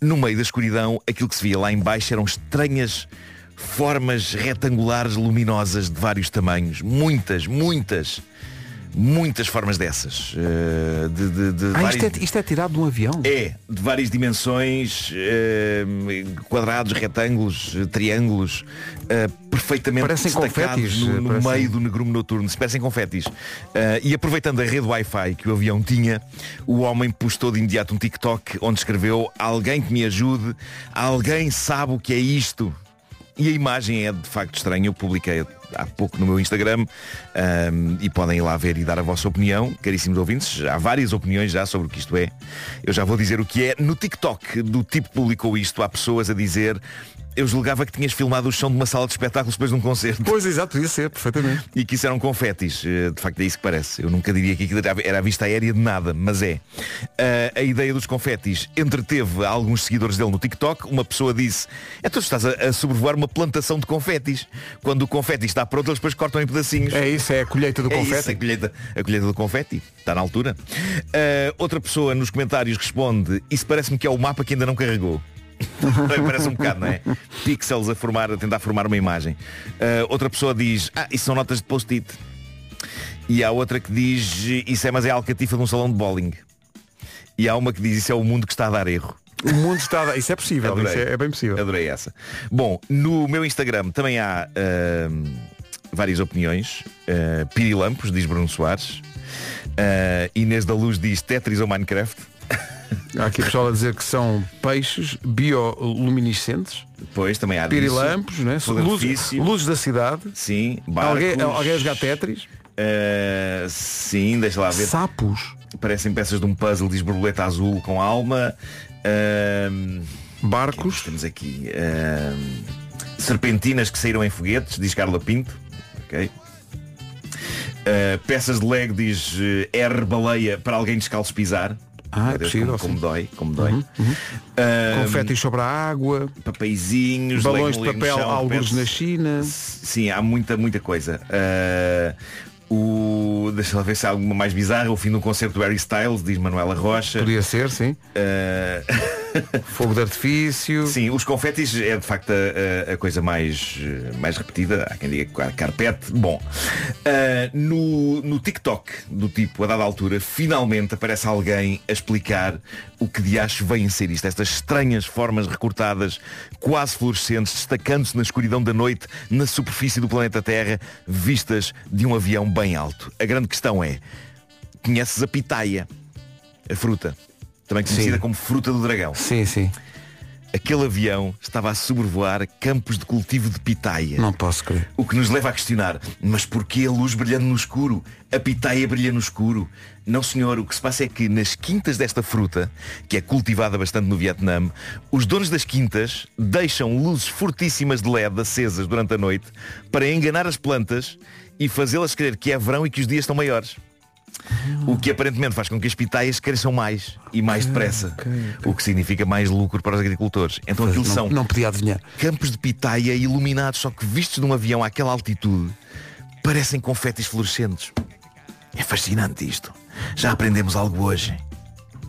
Speaker 15: No meio da escuridão, aquilo que se via lá em baixo eram estranhas formas retangulares luminosas de vários tamanhos. Muitas, muitas, muitas formas dessas. Eh, de, de- de
Speaker 2: Ah, isto,
Speaker 15: vários-
Speaker 2: é, isto é tirado de um avião?
Speaker 15: é, de várias dimensões, eh, quadrados, retângulos, triângulos, eh, perfeitamente
Speaker 2: Parecem
Speaker 15: destacados
Speaker 2: confetis,
Speaker 15: no, no
Speaker 2: parecem-
Speaker 15: meio do negrume noturno, se parecem confetis. E aproveitando a rede Wi-Fi que o avião tinha, o homem postou de imediato um TikTok onde escreveu alguém que me ajude, alguém sabe o que é isto. E a imagem é de facto estranha. Eu publiquei há pouco no meu Instagram ahm, e podem ir lá ver e dar a vossa opinião, caríssimos ouvintes. Há várias opiniões já sobre o que isto é. Eu já vou dizer o que é. No TikTok do tipo publicou isto, há pessoas a dizer eu julgava que tinhas filmado o som de uma sala de espetáculos depois de um concerto.
Speaker 2: Pois, exato, podia ser, perfeitamente.
Speaker 15: E que isso eram confetis. Eh, De facto é isso que parece. Eu nunca diria que aquilo era- a vista aérea de nada, mas é. Ah, a ideia dos confetis entreteve alguns seguidores dele no TikTok. Uma pessoa disse, é tu estás a, a sobrevoar uma plantação de confetis. Quando o confeti está pronto, eles depois cortam em pedacinhos.
Speaker 2: É isso, é a colheita do
Speaker 15: É
Speaker 2: confete.
Speaker 15: isso, a, colheita, a colheita do confeti. Está na altura. Ah, outra pessoa nos comentários responde, isso parece-me que é o mapa que ainda não carregou. Parece um bocado, não é? Pixels a formar, a tentar formar uma imagem. Ah, outra pessoa diz, ah, isso são notas de post-it. E há outra que diz, isso é mas é a alcatifa de um salão de bowling. E há uma que diz, isso é o mundo que está a dar erro.
Speaker 2: O mundo está a dar... Isso é possível,
Speaker 15: Adorei.
Speaker 2: isso é, é bem possível.
Speaker 15: Adorei essa. Bom, no meu Instagram também há ahm, várias opiniões. Uh, Pirilampos, diz Bruno Soares. Uh, Inês da Luz diz Tetris ou Minecraft.
Speaker 2: Há aqui pessoal a dizer que são peixes bioluminescentes.
Speaker 15: Depois também há
Speaker 2: Pirilampos, né?
Speaker 15: De
Speaker 2: luzes, luzes da cidade.
Speaker 15: Sim, barcos.
Speaker 2: Alguém, alguém a jogar Tetris.
Speaker 15: Uh, sim, deixa lá ver.
Speaker 2: Sapos.
Speaker 15: Parecem peças de um puzzle, diz borboleta azul com alma. Ahm,
Speaker 2: Barcos.
Speaker 15: Temos aqui ahm, serpentinas que saíram em foguetes, diz Carla Pinto. Ok. Ah, peças de Lego diz eh, R baleia para alguém descalço pisar.
Speaker 2: Ah, é
Speaker 15: Deus,
Speaker 2: possível,
Speaker 15: como, como dói, como dói.
Speaker 2: Uhum, uhum.
Speaker 15: Ahm,
Speaker 2: Confetes sobre a água.
Speaker 15: papeizinhos,
Speaker 2: Balões de papel,
Speaker 15: chão,
Speaker 2: alguns na China.
Speaker 15: Sim, há muita, muita coisa. Ah, o, deixa lá ver se há alguma mais bizarra. O fim do concerto do Harry Styles, diz Manuela Rocha.
Speaker 2: Podia ser, sim.
Speaker 15: Ah,
Speaker 2: Fogo de artifício.
Speaker 15: Sim, os confetis é de facto a, a- coisa mais, mais repetida. Há quem diga car- carpete. Bom, ah, no, no TikTok do tipo, a dada altura, finalmente aparece alguém a explicar o que de acho vem a ser isto. Estas estranhas formas recortadas, quase fluorescentes, destacando-se na escuridão da noite, na superfície do planeta Terra, vistas de um avião bem alto. A grande questão é, conheces a pitaia, a fruta, também conhecida
Speaker 2: Sim.
Speaker 15: como fruta do dragão.
Speaker 2: Sim, sim.
Speaker 15: Aquele avião estava a sobrevoar campos de cultivo de pitaia.
Speaker 2: Não posso crer.
Speaker 15: O que nos leva a questionar, mas porquê a luz brilhando no escuro? A pitaia brilha no escuro? Não senhor, o que se passa é que nas quintas desta fruta, que é cultivada bastante no Vietnã, os donos das quintas deixam luzes fortíssimas de LED acesas durante a noite para enganar as plantas e fazê-las crer que é verão e que os dias estão maiores. O que aparentemente faz com que as pitaias cresçam mais e mais depressa. O que significa mais lucro para os agricultores. Então aquilo
Speaker 2: não,
Speaker 15: são
Speaker 2: não podia adivinhar.
Speaker 15: campos de pitaia iluminados, só que vistos de um avião àquela altitude, parecem confetes fluorescentes. É fascinante isto. Já aprendemos algo hoje.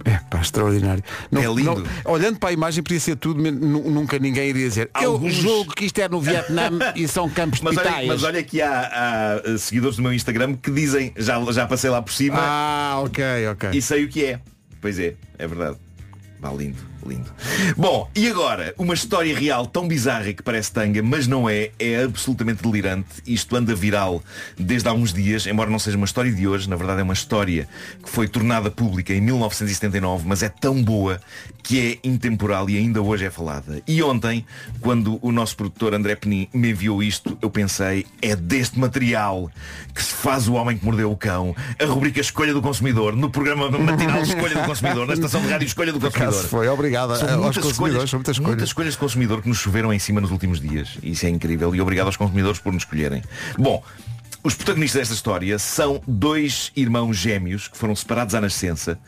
Speaker 2: É pá, extraordinário. Não-
Speaker 15: É lindo.
Speaker 2: não- olhando para a imagem podia ser tudo, nunca ninguém iria dizer.
Speaker 15: Alguns-
Speaker 2: Eu julgo que isto é no Vietnã e são campos de
Speaker 15: Mas olha, mas olha que há, há, uh, seguidores do meu Instagram que dizem, já, já passei lá por cima
Speaker 2: Ah, ok, ok.
Speaker 15: e sei o que é. Pois é, é verdade. Vá lindo. Lindo. Bom, e agora, uma história real tão bizarra que parece tanga, mas não é, é absolutamente delirante. Isto anda viral desde há uns dias, embora não seja uma história de hoje, na verdade é uma história que foi tornada pública em 1979, mas é tão boa que é intemporal e ainda hoje é falada. E ontem, quando o nosso produtor André Penin me enviou isto, eu pensei, é deste material que se faz o homem que mordeu o cão, a rubrica Escolha do Consumidor, no programa matinal Escolha do Consumidor, na estação de rádio Escolha do Consumidor.
Speaker 2: foi, obrigado
Speaker 15: São
Speaker 2: aos
Speaker 15: muitas
Speaker 2: consumidores,
Speaker 15: escolhas,
Speaker 2: são muitas
Speaker 15: muitas
Speaker 2: escolhas.
Speaker 15: escolhas de consumidor que nos choveram em cima nos últimos dias. Isso é incrível. E obrigado aos consumidores por nos escolherem. Bom, os protagonistas desta história são dois irmãos gêmeos que foram separados à nascença.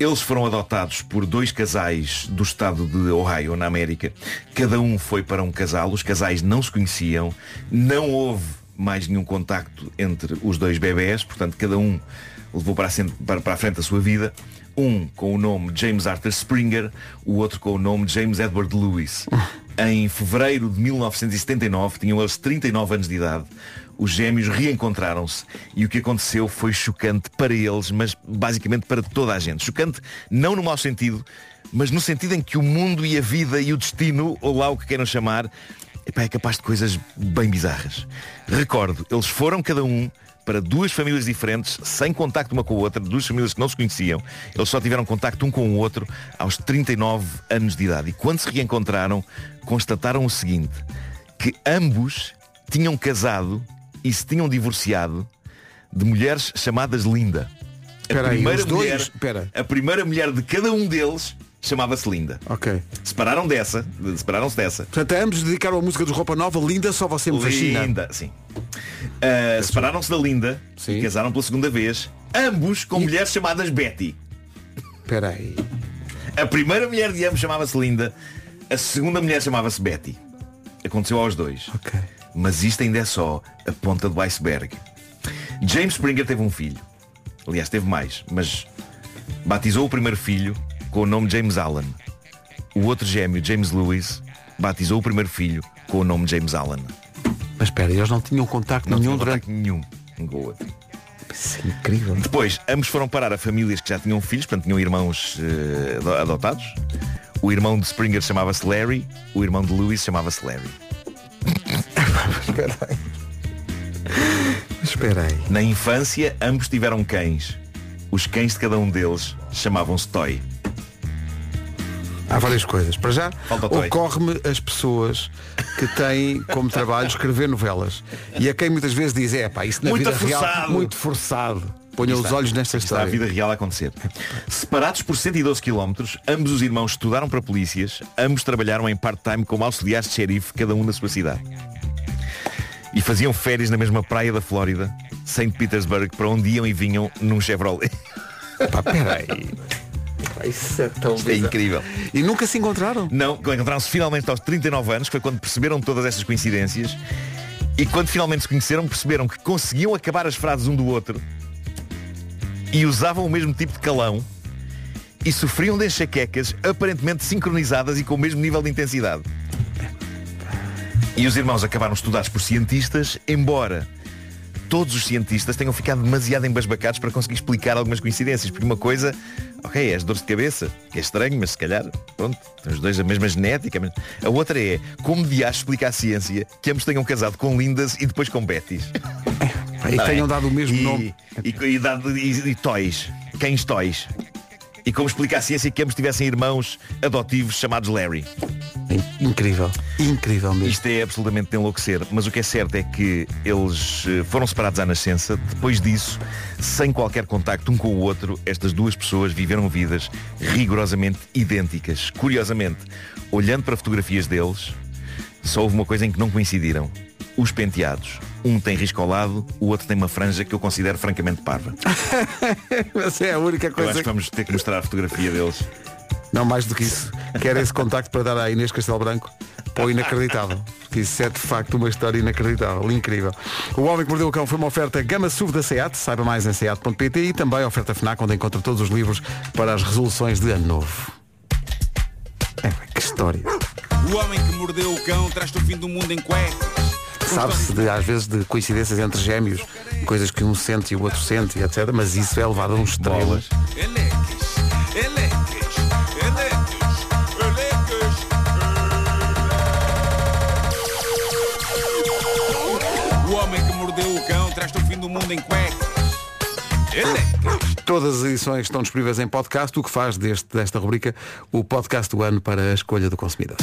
Speaker 15: Eles foram adotados por dois casais do estado de Ohio, na América. Cada um foi para um casal. Os casais não se conheciam. Não houve mais nenhum contacto entre os dois bebés. Portanto, cada um levou para a frente a sua vida. Um com o nome James Arthur Springer, o outro com o nome James Edward Lewis. Em fevereiro de 1979, tinham eles 39 anos de idade, os gêmeos reencontraram-se e o que aconteceu foi chocante para eles, mas basicamente para toda a gente. Chocante não no mau sentido, mas no sentido em que o mundo e a vida e o destino, ou lá o que queiram chamar, é capaz de coisas bem bizarras. Recordo, eles foram cada um para duas famílias diferentes, sem contacto uma com a outra, duas famílias que não se conheciam. Eles só tiveram contacto um com o outro aos 39 anos de idade. E quando se reencontraram, constataram o seguinte, que ambos tinham casado e se tinham divorciado de mulheres chamadas Linda. A
Speaker 2: Espera aí,
Speaker 15: primeira
Speaker 2: dois?
Speaker 15: mulher,
Speaker 2: Espera.
Speaker 15: a primeira mulher de cada um deles chamava-se Linda.
Speaker 2: Ok.
Speaker 15: Separaram dessa, separaram-se dessa.
Speaker 2: Portanto, ambos dedicaram a música de roupa nova, linda, só você me fascina.
Speaker 15: Linda, sim. Uh, Separaram-se da Linda e casaram pela segunda vez, ambos com mulheres chamadas Betty.
Speaker 2: Espera aí.
Speaker 15: A primeira mulher de ambos chamava-se Linda, a segunda mulher chamava-se Betty. Aconteceu aos dois. Mas isto ainda é só a ponta do iceberg. James Springer teve um filho. Aliás, teve mais, mas batizou o primeiro filho com o nome James Allen. O outro gêmeo, James Lewis, batizou o primeiro filho com o nome James Allen.
Speaker 2: Mas espera, eles não tinham contacto
Speaker 15: Não
Speaker 2: nenhum
Speaker 15: tinham
Speaker 2: durante.
Speaker 15: contacto nenhum um com o outro.
Speaker 2: Isso é incrível.
Speaker 15: Depois, ambos foram parar a famílias que já tinham filhos, portanto tinham irmãos eh, ado- adotados. O irmão de Springer chamava-se Larry, o irmão de Lewis chamava-se Larry.
Speaker 2: Espera aí. Espera aí.
Speaker 15: Na infância, ambos tiveram cães. Os cães de cada um deles chamavam-se Toy.
Speaker 2: Há várias coisas. Para já, ocorre-me as pessoas que têm como trabalho escrever novelas. E a quem muitas vezes diz, é pá, isso na
Speaker 15: Muito
Speaker 2: vida real,
Speaker 15: forçado."
Speaker 2: muito forçado. Ponham os
Speaker 15: Está-
Speaker 2: olhos nesta
Speaker 15: está
Speaker 2: história.
Speaker 15: a vida real a acontecer. Separados por 112 km, ambos os irmãos estudaram para polícias, ambos trabalharam em part-time como auxiliares de xerife, cada um na sua cidade. E faziam férias na mesma praia da Flórida, St. Petersburg, para onde iam e vinham num Chevrolet.
Speaker 2: Pá, peraí. Isso é tão
Speaker 15: Isto é incrível.
Speaker 2: E nunca se encontraram?
Speaker 15: Não, encontraram-se finalmente aos 39 anos, foi quando perceberam todas essas coincidências. E quando finalmente se conheceram, perceberam que conseguiam acabar as frases um do outro e usavam o mesmo tipo de calão e sofriam de enxaquecas aparentemente sincronizadas e com o mesmo nível de intensidade. E os irmãos acabaram estudados por cientistas, embora todos os cientistas tenham ficado demasiado embasbacados para conseguir explicar algumas coincidências. Porque uma coisa, ok, é as dores de cabeça, que é estranho, mas se calhar, pronto, têm os dois a mesma genética. Mas... A outra é, como de acho explica a ciência que ambos tenham casado com Lindas e depois com Bettys.
Speaker 2: E
Speaker 15: é?
Speaker 2: tenham dado o mesmo
Speaker 15: E-
Speaker 2: nome.
Speaker 15: E, e, dado- e, e toys. Cães toys. E como explica a ciência que ambos tivessem irmãos adotivos chamados Larry.
Speaker 2: Incrível. Incrível mesmo.
Speaker 15: Isto é absolutamente de enlouquecer, mas o que é certo é que eles eh, foram separados à nascença. Depois disso, sem qualquer contacto um com o outro, estas duas pessoas viveram vidas rigorosamente idênticas. Curiosamente, olhando para fotografias deles, só houve uma coisa em que não coincidiram. Os penteados. Um tem risco ao lado, o outro tem uma franja que eu considero francamente parva.
Speaker 2: Essa é a única
Speaker 15: Eu
Speaker 2: coisa
Speaker 15: acho que vamos ter que mostrar a fotografia deles.
Speaker 2: Não, mais do que isso. Quero esse contacto para dar à Inês Castelo Branco para o inacreditável. Porque isso é de facto uma história inacreditável, incrível. O Homem que Mordeu o Cão foi uma oferta Gama SUV da SEAT, saiba mais em seat.pt e também a oferta FNAC, onde encontra todos os livros para as resoluções de ano novo. É, que história.
Speaker 19: O homem que mordeu o cão traz-te o fim do mundo em cuecas.
Speaker 2: Sabe-se de, às vezes de coincidências entre gêmeos, coisas que um sente e o outro sente, etc. Mas isso é levado a um extremo.
Speaker 19: O homem que mordeu o cão traz-te o fim do mundo em cuecas. É
Speaker 2: Todas as edições estão disponíveis em podcast, o que faz deste, desta rubrica o podcast do ano para a escolha do consumidor.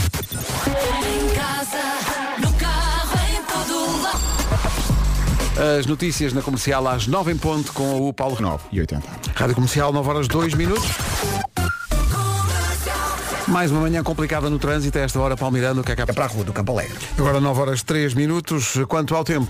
Speaker 2: As notícias na comercial às 9 em ponto com o Paulo
Speaker 17: 9 e 80.
Speaker 2: Rádio Comercial, 9 horas 2 minutos. Mais uma manhã complicada no trânsito, a esta hora Palmirando, o que é que é
Speaker 6: para a rua do Campo Alegre.
Speaker 2: Agora 9 horas 3 minutos, quanto ao tempo?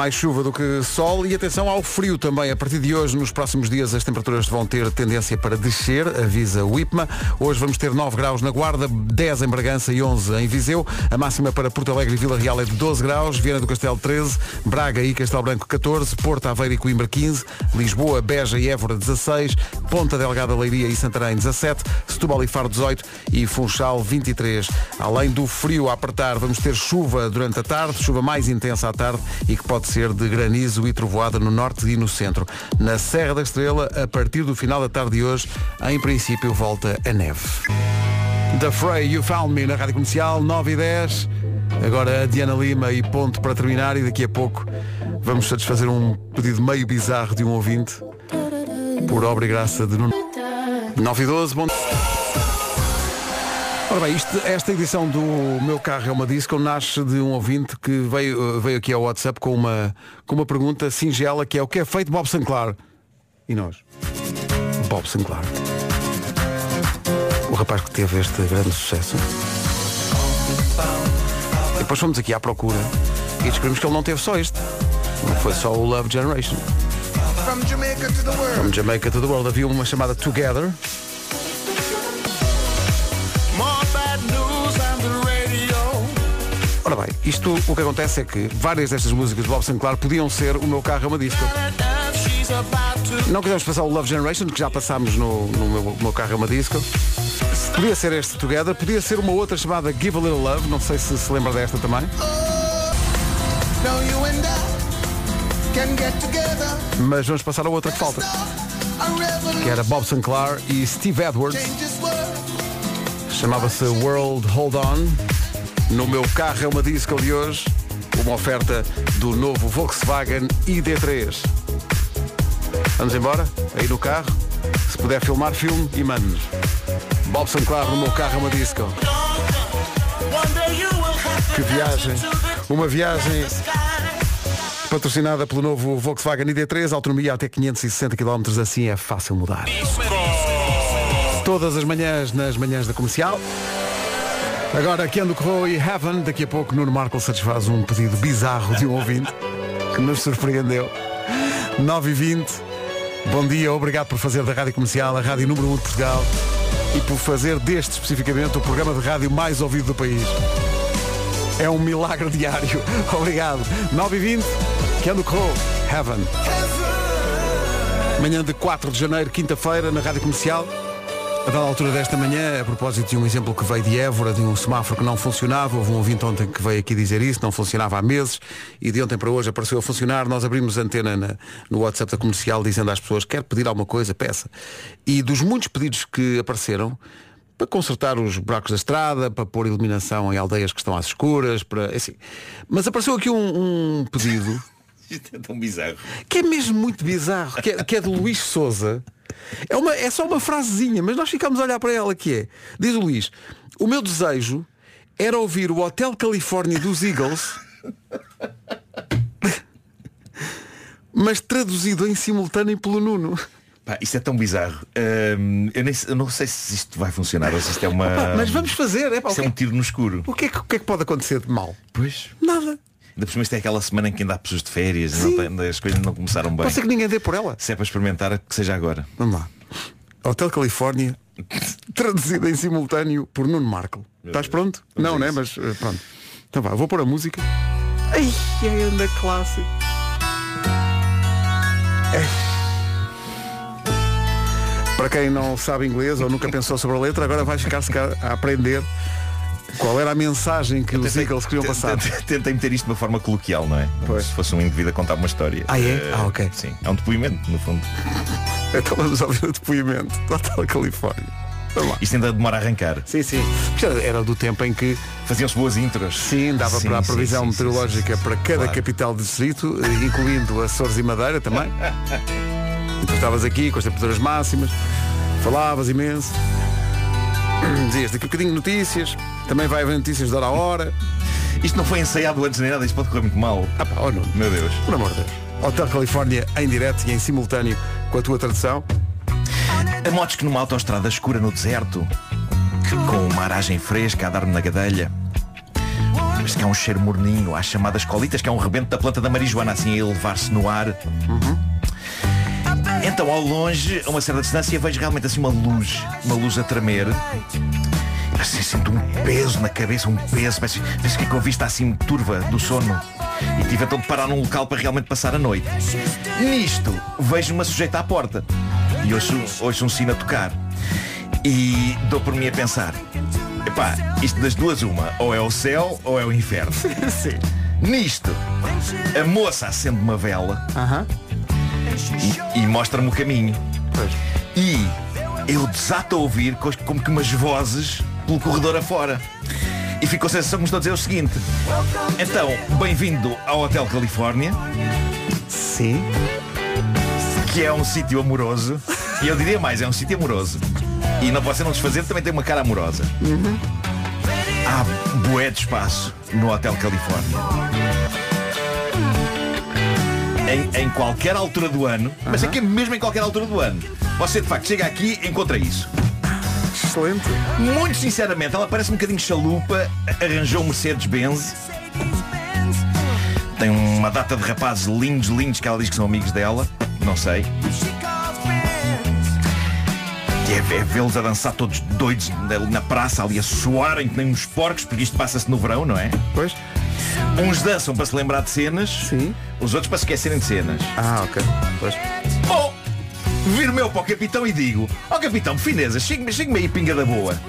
Speaker 2: Mais chuva do que sol e atenção ao frio também. A partir de hoje, nos próximos dias, as temperaturas vão ter tendência para descer, avisa o IPMA. Hoje vamos ter 9 graus na Guarda, 10 em Bragança e 11 em Viseu. A máxima para Porto Alegre e Vila Real é de 12 graus, Viana do Castelo 13, Braga e Castelo Branco 14, Porto Aveiro e Coimbra 15, Lisboa, Beja e Évora 16, Ponta Delgada, Leiria e Santarém 17, Setúbal e Faro 18 e Funchal 23. Além do frio a apertar, vamos ter chuva durante a tarde, chuva mais intensa à tarde e que pode ser de granizo e trovoada no norte e no centro. Na Serra da Estrela, a partir do final da tarde de hoje, em princípio volta a neve. The Frey, You Found Me na Rádio Comercial, 9 e 10. Agora a Diana Lima e ponto para terminar e daqui a pouco vamos satisfazer um pedido meio bizarro de um ouvinte. Por obra e graça de Nuno. 9 e 12, bom Ora bem, isto- esta edição do Meu Carro é uma Disco nasce de um ouvinte que veio, veio aqui ao WhatsApp com uma, com uma pergunta singela que é o que é feito Bob Sinclair? E nós? Bob Sinclair. O rapaz que teve este grande sucesso. E depois fomos aqui à procura e descobrimos que ele não teve só este. Não foi só o Love Generation.
Speaker 3: From Jamaica to the world.
Speaker 2: From Jamaica to the World havia uma chamada Together. Ora bem, isto o que acontece é que várias destas músicas de Bob Sinclair podiam ser o meu carro é uma disco. Não quisemos passar o Love Generation, que já passámos no, no meu, meu carro é uma disco. Podia ser este Together, podia ser uma outra chamada Give a Little Love, não sei se se lembra desta também. Mas vamos passar a outra que falta, que era Bob Sinclair e Steve Edwards. Chamava-se World Hold On. No meu carro é uma disco de hoje, uma oferta do novo Volkswagen ID3. Vamos embora? Aí no carro? Se puder filmar, filme e mande-nos. Bob Sinclair no meu carro é uma disco. Que viagem. Uma viagem patrocinada pelo novo Volkswagen ID3, autonomia até 560 km, assim é fácil mudar. Todas as manhãs nas manhãs da comercial. Agora Kendo Crow e Heaven, daqui a pouco Nuno Marco satisfaz um pedido bizarro de um ouvinte que nos surpreendeu. 9 e 20 Bom dia, obrigado por fazer da Rádio Comercial a Rádio Número 1 de Portugal e por fazer deste especificamente o programa de rádio mais ouvido do país. É um milagre diário. Obrigado. 9 e 20 Kendo Crow, Heaven. Manhã de 4 de janeiro, quinta-feira, na Rádio Comercial. A dada altura desta manhã, a propósito de um exemplo que veio de Évora, de um semáforo que não funcionava, houve um ouvinte ontem que veio aqui dizer isso, não funcionava há meses, e de ontem para hoje apareceu a funcionar. Nós abrimos antena na- no WhatsApp da comercial dizendo às pessoas, quer pedir alguma coisa, peça. E dos muitos pedidos que apareceram, para consertar os buracos da estrada, para pôr iluminação em aldeias que estão às escuras, para. Assim. Mas apareceu aqui um, um pedido
Speaker 15: Isto é tão bizarro.
Speaker 2: que é mesmo muito bizarro, que é, que é de Luís Souza. É, uma, é só uma frasezinha, mas nós ficamos a olhar para ela que é. Diz o Luís, o meu desejo era ouvir o Hotel Califórnia dos Eagles, mas traduzido em simultâneo pelo Nuno.
Speaker 15: Pá, isto é tão bizarro. Hum, eu, nem, eu não sei se isto vai funcionar ou se isto é uma.
Speaker 2: Opa, mas vamos fazer, é pá,
Speaker 15: é
Speaker 2: que
Speaker 15: um tiro no escuro.
Speaker 2: O que, é que, o que é que pode acontecer de mal?
Speaker 15: Pois.
Speaker 2: Nada.
Speaker 15: Ainda por cima isto é aquela semana em que ainda há pessoas de férias e
Speaker 2: Sim.
Speaker 15: não tem- as coisas não começaram bem.
Speaker 2: Pode que ninguém dê por ela.
Speaker 15: Se é para experimentar, que seja agora.
Speaker 2: Vamos lá. Hotel Califórnia, traduzido em simultâneo por Nuno Marco. Estás pronto?
Speaker 15: Vamos
Speaker 2: não, né?
Speaker 15: isso.
Speaker 2: Mas eh, pronto. Então vá, vou pôr a música. Ai, é anda clássico. É. Para quem não sabe inglês ou nunca pensou sobre a letra, agora vais ficar-se cá a aprender qual era a mensagem que os Eagles queriam passar.
Speaker 15: Tentei- meter isto de uma forma coloquial, não é? Como se fosse um indivíduo a contar uma história.
Speaker 2: Ah, é?
Speaker 15: Eh,
Speaker 2: Ah, ok.
Speaker 15: Sim, é um depoimento, no fundo.
Speaker 2: Então vamos ouvir o depoimento do Hotel Califórnia.
Speaker 15: Isto ainda demora a arrancar.
Speaker 2: Sim, sim. Era- do tempo em que
Speaker 15: Faziam-se boas intros.
Speaker 2: Sim, dava
Speaker 15: Sim,
Speaker 2: para a previsão
Speaker 15: sim, sim,
Speaker 2: meteorológica para cada
Speaker 15: Claro.
Speaker 2: capital de distrito, eh, incluindo Açores e Madeira também. Tu estavas aqui com as temperaturas máximas, falavas imenso. Dizias daqui a bocadinho notícias, também vai haver notícias de hora a hora.
Speaker 15: Isto não foi ensaiado antes nem nada, isto pode correr muito mal.
Speaker 2: Ah pá, oh, não.
Speaker 15: Meu Deus.
Speaker 2: Por amor de Deus. Hotel Califórnia em direto e em simultâneo com a tua tradução.
Speaker 15: A motos que numa autoestrada escura no deserto, com uma aragem fresca a dar-me na gadelha. Mas que há um cheiro morninho, às chamadas colitas, que é um rebento da planta da marijuana, assim a elevar-se no ar. Então, ao longe, a uma certa distância, vejo realmente assim uma luz, uma luz a tremer. Assim, sinto um peso na cabeça, um peso, parece, parece que a vista assim turva do sono. E tive então de parar num local para realmente passar a noite. Nisto, vejo uma sujeita à porta. E ouço, ouço um sino a tocar. E dou por mim a pensar, epá, isto das duas uma, ou é o céu ou é o inferno. Nisto, a moça acende uma vela e, e mostra-me o caminho. E eu desato a ouvir co- como que umas vozes pelo corredor afora. E ficou a sensação que me estou a dizer o seguinte. Então, bem-vindo ao Hotel Califórnia.
Speaker 2: Sim.
Speaker 15: Que é um sítio amoroso. E eu diria mais, é um sítio amoroso. E não você não desfazer, também tem uma cara amorosa. Há bué de espaço no Hotel Califórnia. Em, em qualquer altura do ano, mas é que é mesmo em qualquer altura do ano, você de facto chega aqui e encontra isso.
Speaker 2: Excelente.
Speaker 15: Muito sinceramente, ela parece um bocadinho chalupa, arranjou um Mercedes-Benz. Tem uma data de rapazes lindos, lindos, que ela diz que são amigos dela. Não sei. E é, é vê-los a dançar todos doidos na, na praça, ali a suarem que nem uns porcos, porque isto passa-se no verão, não é?
Speaker 2: Pois.
Speaker 15: Uns dançam para se lembrar de cenas,
Speaker 2: Sim.
Speaker 15: os outros para se esquecerem de cenas.
Speaker 2: Ah, ok. Pois.
Speaker 15: Ou viro meu para o capitão e digo, ó capitão, fineza, chegue-me chegue aí pinga da boa.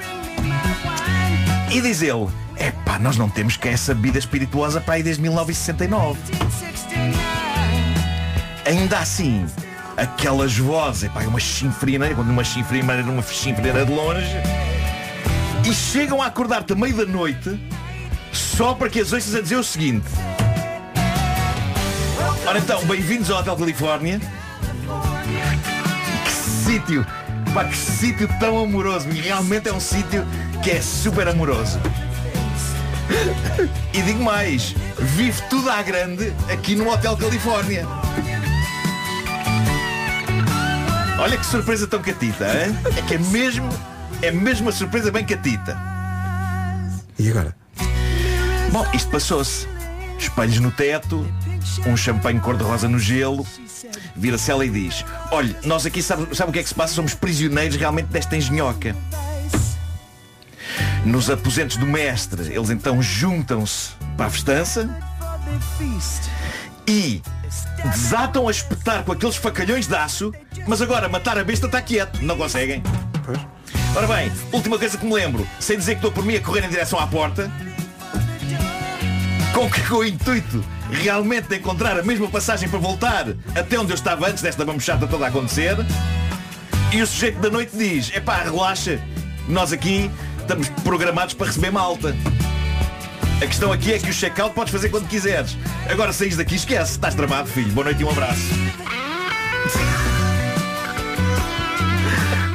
Speaker 15: E diz ele, epá, nós não temos cá essa bebida espirituosa para aí desde 1969. Ainda assim, aquelas vozes, epá, é uma chinfrina, quando uma chinfrina uma chinfrina de longe, e chegam a acordar-te a meio da noite só para que as ouças a dizer o seguinte. Ora então, bem-vindos ao Hotel Califórnia. Que sítio, pá, que sítio tão amoroso. Realmente é um sítio que é super amoroso. E digo mais, vive tudo à grande aqui no Hotel Califórnia. Olha que surpresa tão catita, hein? É que é mesmo, é mesmo uma surpresa bem catita.
Speaker 2: E agora?
Speaker 15: Bom, isto passou-se. Espelhos no teto, um champanhe cor-de-rosa no gelo. Vira-se ela e diz, olha, nós aqui sabe, sabe o que é que se passa? Somos prisioneiros realmente desta engenhoca. Nos aposentos do mestre, eles então juntam-se para a festança e desatam a espetar com aqueles facalhões de aço, mas agora matar a besta está quieto, não conseguem. Ora bem, última coisa que me lembro, sem dizer que estou por mim a correr em direção à porta, com que com o intuito realmente de encontrar a mesma passagem para voltar até onde eu estava antes desta mamuchata toda a acontecer. E o sujeito da noite diz, epá, relaxa, nós aqui estamos programados para receber malta. A questão aqui é que o check-out podes fazer quando quiseres. Agora saís daqui, esquece, estás tramado, filho. Boa noite e um abraço.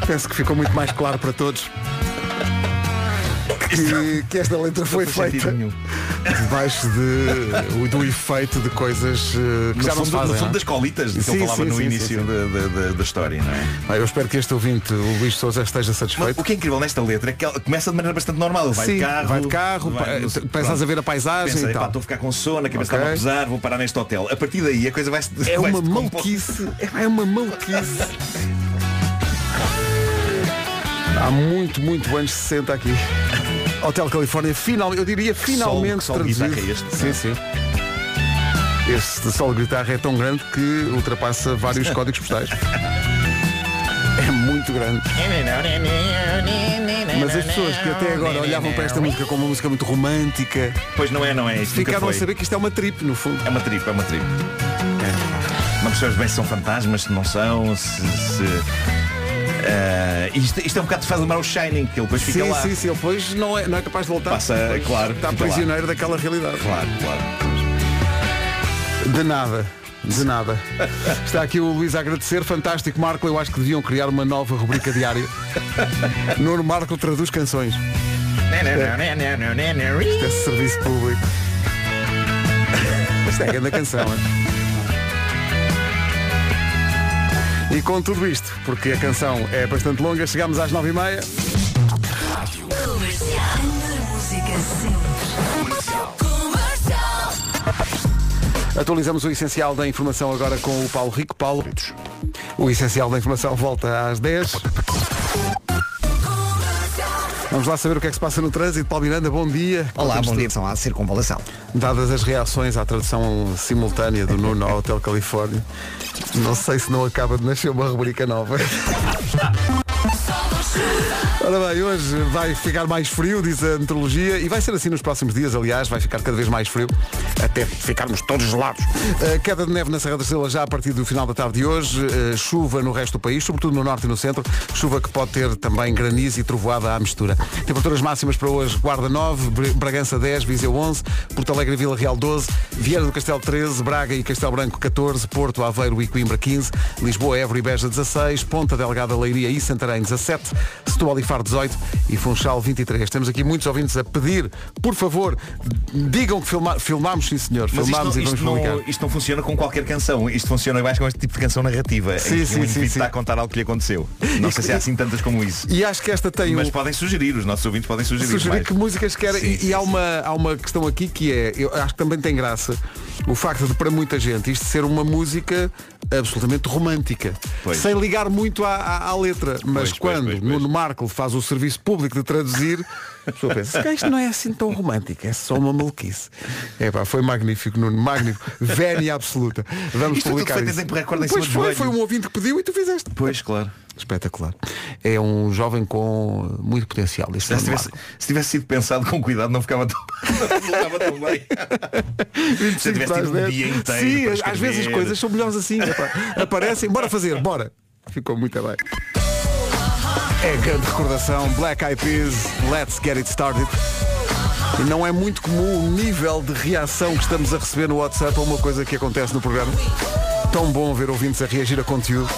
Speaker 2: Penso que ficou muito mais claro para todos que, que esta letra foi feita. Debaixo de, do efeito de coisas eh, que já não se fazem.
Speaker 15: no fundo
Speaker 2: é?
Speaker 15: das colitas de que
Speaker 2: Sim,
Speaker 15: eu falava
Speaker 2: sim,
Speaker 15: no
Speaker 2: sim,
Speaker 15: início. Da, da- da- história, não é?
Speaker 2: Ah, eu espero que este ouvinte, o Luís Souza, esteja
Speaker 15: Mas
Speaker 2: satisfeito.
Speaker 15: o que é incrível nesta letra é que ela começa de maneira bastante normal. Vai de carro.
Speaker 2: vai de carro,
Speaker 15: vai no-
Speaker 2: pensas a ver a paisagem
Speaker 15: Pensa,
Speaker 2: e
Speaker 15: "Epá,
Speaker 2: tal."
Speaker 15: estou a ficar com sono, a cabeça
Speaker 2: Ok.
Speaker 15: está a pesar, vou parar neste hotel. A partir daí a coisa vai-se.
Speaker 2: É
Speaker 15: vai-se
Speaker 2: uma
Speaker 15: decompondo.
Speaker 2: maluquice. É é uma maluquice. Há muito, muito anos 60 aqui. Hotel Califórnia, final, eu diria finalmente
Speaker 15: sol de
Speaker 2: traduzido.
Speaker 15: é este,
Speaker 2: sim, sim. Este solo de guitarra é tão grande que ultrapassa vários códigos postais. É muito grande. Mas as pessoas que até agora olhavam para esta música como uma música muito romântica
Speaker 15: Pois não é, não é. Isto
Speaker 2: ficaram a saber que isto é uma trip, no fundo.
Speaker 15: É uma trip, é uma trip. Não percebes bem se são fantasmas, se não são, se. se- Ah, isto, isto é um bocado faz lembrar o Shining, que ele depois fica
Speaker 2: sim,
Speaker 15: lá.
Speaker 2: sim, sim, ele depois não é, não é capaz de voltar.
Speaker 15: Passa,
Speaker 2: Depois
Speaker 15: claro,
Speaker 2: Está
Speaker 15: fica lá.
Speaker 2: prisioneiro daquela realidade.
Speaker 15: Claro, claro.
Speaker 2: De nada. De nada. Está aqui o Luís a agradecer. Fantástico, Marco. Eu acho que deviam criar uma nova rubrica diária. Nuno Marco traduz canções. Isto é serviço público. Isto é grande canção, é? E com tudo isto, porque a canção é bastante longa, chegamos às nove e meia. Atualizamos o essencial da informação agora com o Paulo Rico. Paulo, o essencial da informação volta às 10. Vamos lá saber o que é que se passa no trânsito. Paulo Miranda, bom dia.
Speaker 6: Olá, bom dia. São à circunvalação.
Speaker 2: Dadas as reações à tradução simultânea do Nuno ao Hotel Califórnia, não sei se não acaba de nascer uma rubrica nova. Ora bem, hoje vai ficar mais frio, diz a meteorologia, e vai ser assim nos próximos dias, aliás, vai ficar cada vez mais frio, até ficarmos todos gelados. Queda de neve na Serra da Estrela já a partir do final da tarde de hoje, uh, chuva no resto do país, sobretudo no norte e no centro, chuva que pode ter também granizo e trovoada à mistura. Temperaturas máximas para hoje, Guarda 9, Br- Bragança 10, Viseu 11, Porto Alegre e Vila Real 12, Vieira do Castelo 13, Braga e Castelo Branco 14, Porto, Aveiro e Coimbra 15, Lisboa, Évora e Beja 16, Ponta Delgada, Leiria e Santarém 17, Setúbal e Faro 18 e Funchal 23. Temos aqui muitos ouvintes a pedir, por favor, digam que filma, filmámos, sim senhor,
Speaker 15: Mas isto
Speaker 2: filmámos
Speaker 15: não,
Speaker 2: e vamos
Speaker 15: isto, não,
Speaker 2: publicar.
Speaker 15: isto não funciona com qualquer canção. Isto funciona mais com este tipo de canção narrativa.
Speaker 2: Sim,
Speaker 15: em
Speaker 2: sim,
Speaker 15: um
Speaker 2: sim,
Speaker 15: indivíduo
Speaker 2: sim.
Speaker 15: está a contar algo que lhe aconteceu. Não sei se há assim tantas como isso.
Speaker 2: E acho que esta tem
Speaker 15: Mas
Speaker 2: um-
Speaker 15: podem sugerir, os nossos ouvintes podem sugerir.
Speaker 2: Sugerir
Speaker 15: mais.
Speaker 2: que músicas querem.
Speaker 15: Sim,
Speaker 2: e
Speaker 15: sim,
Speaker 2: e há, uma, há uma questão aqui que é, eu acho que também tem graça, o facto de para muita gente isto ser uma música absolutamente romântica.
Speaker 15: Pois.
Speaker 2: Sem ligar muito à, à- à letra. Mas
Speaker 15: pois,
Speaker 2: quando
Speaker 15: pois, pois.
Speaker 2: Nuno Marco faz o serviço público de traduzir, a pessoa pensa, "Se calhar isto não é assim tão romântico, é só uma maluquice. É pá, foi magnífico, Nuno, magnífico. Vénia absoluta. Vamos
Speaker 15: Isto é
Speaker 2: publicar isso.
Speaker 15: em
Speaker 2: Pois foi,
Speaker 15: joelho.
Speaker 2: foi um ouvinte que pediu e tu fizeste.
Speaker 15: Pois, claro.
Speaker 2: Espetacular. É um jovem com muito potencial.
Speaker 15: Se tivesse, se tivesse sido pensado com cuidado não ficava tão, não ficava tão bem. Se tivesse tido um
Speaker 2: 10.
Speaker 15: dia inteiro
Speaker 2: Sim, às vezes as coisas são melhores assim. Aparecem, bora fazer, bora. Ficou muito bem. É grande recordação, Black Eyed Peas, Let's Get It Started. E não é muito comum o nível de reação que estamos a receber no WhatsApp a uma coisa que acontece no programa. Tão bom ver ouvintes a reagir a conteúdo.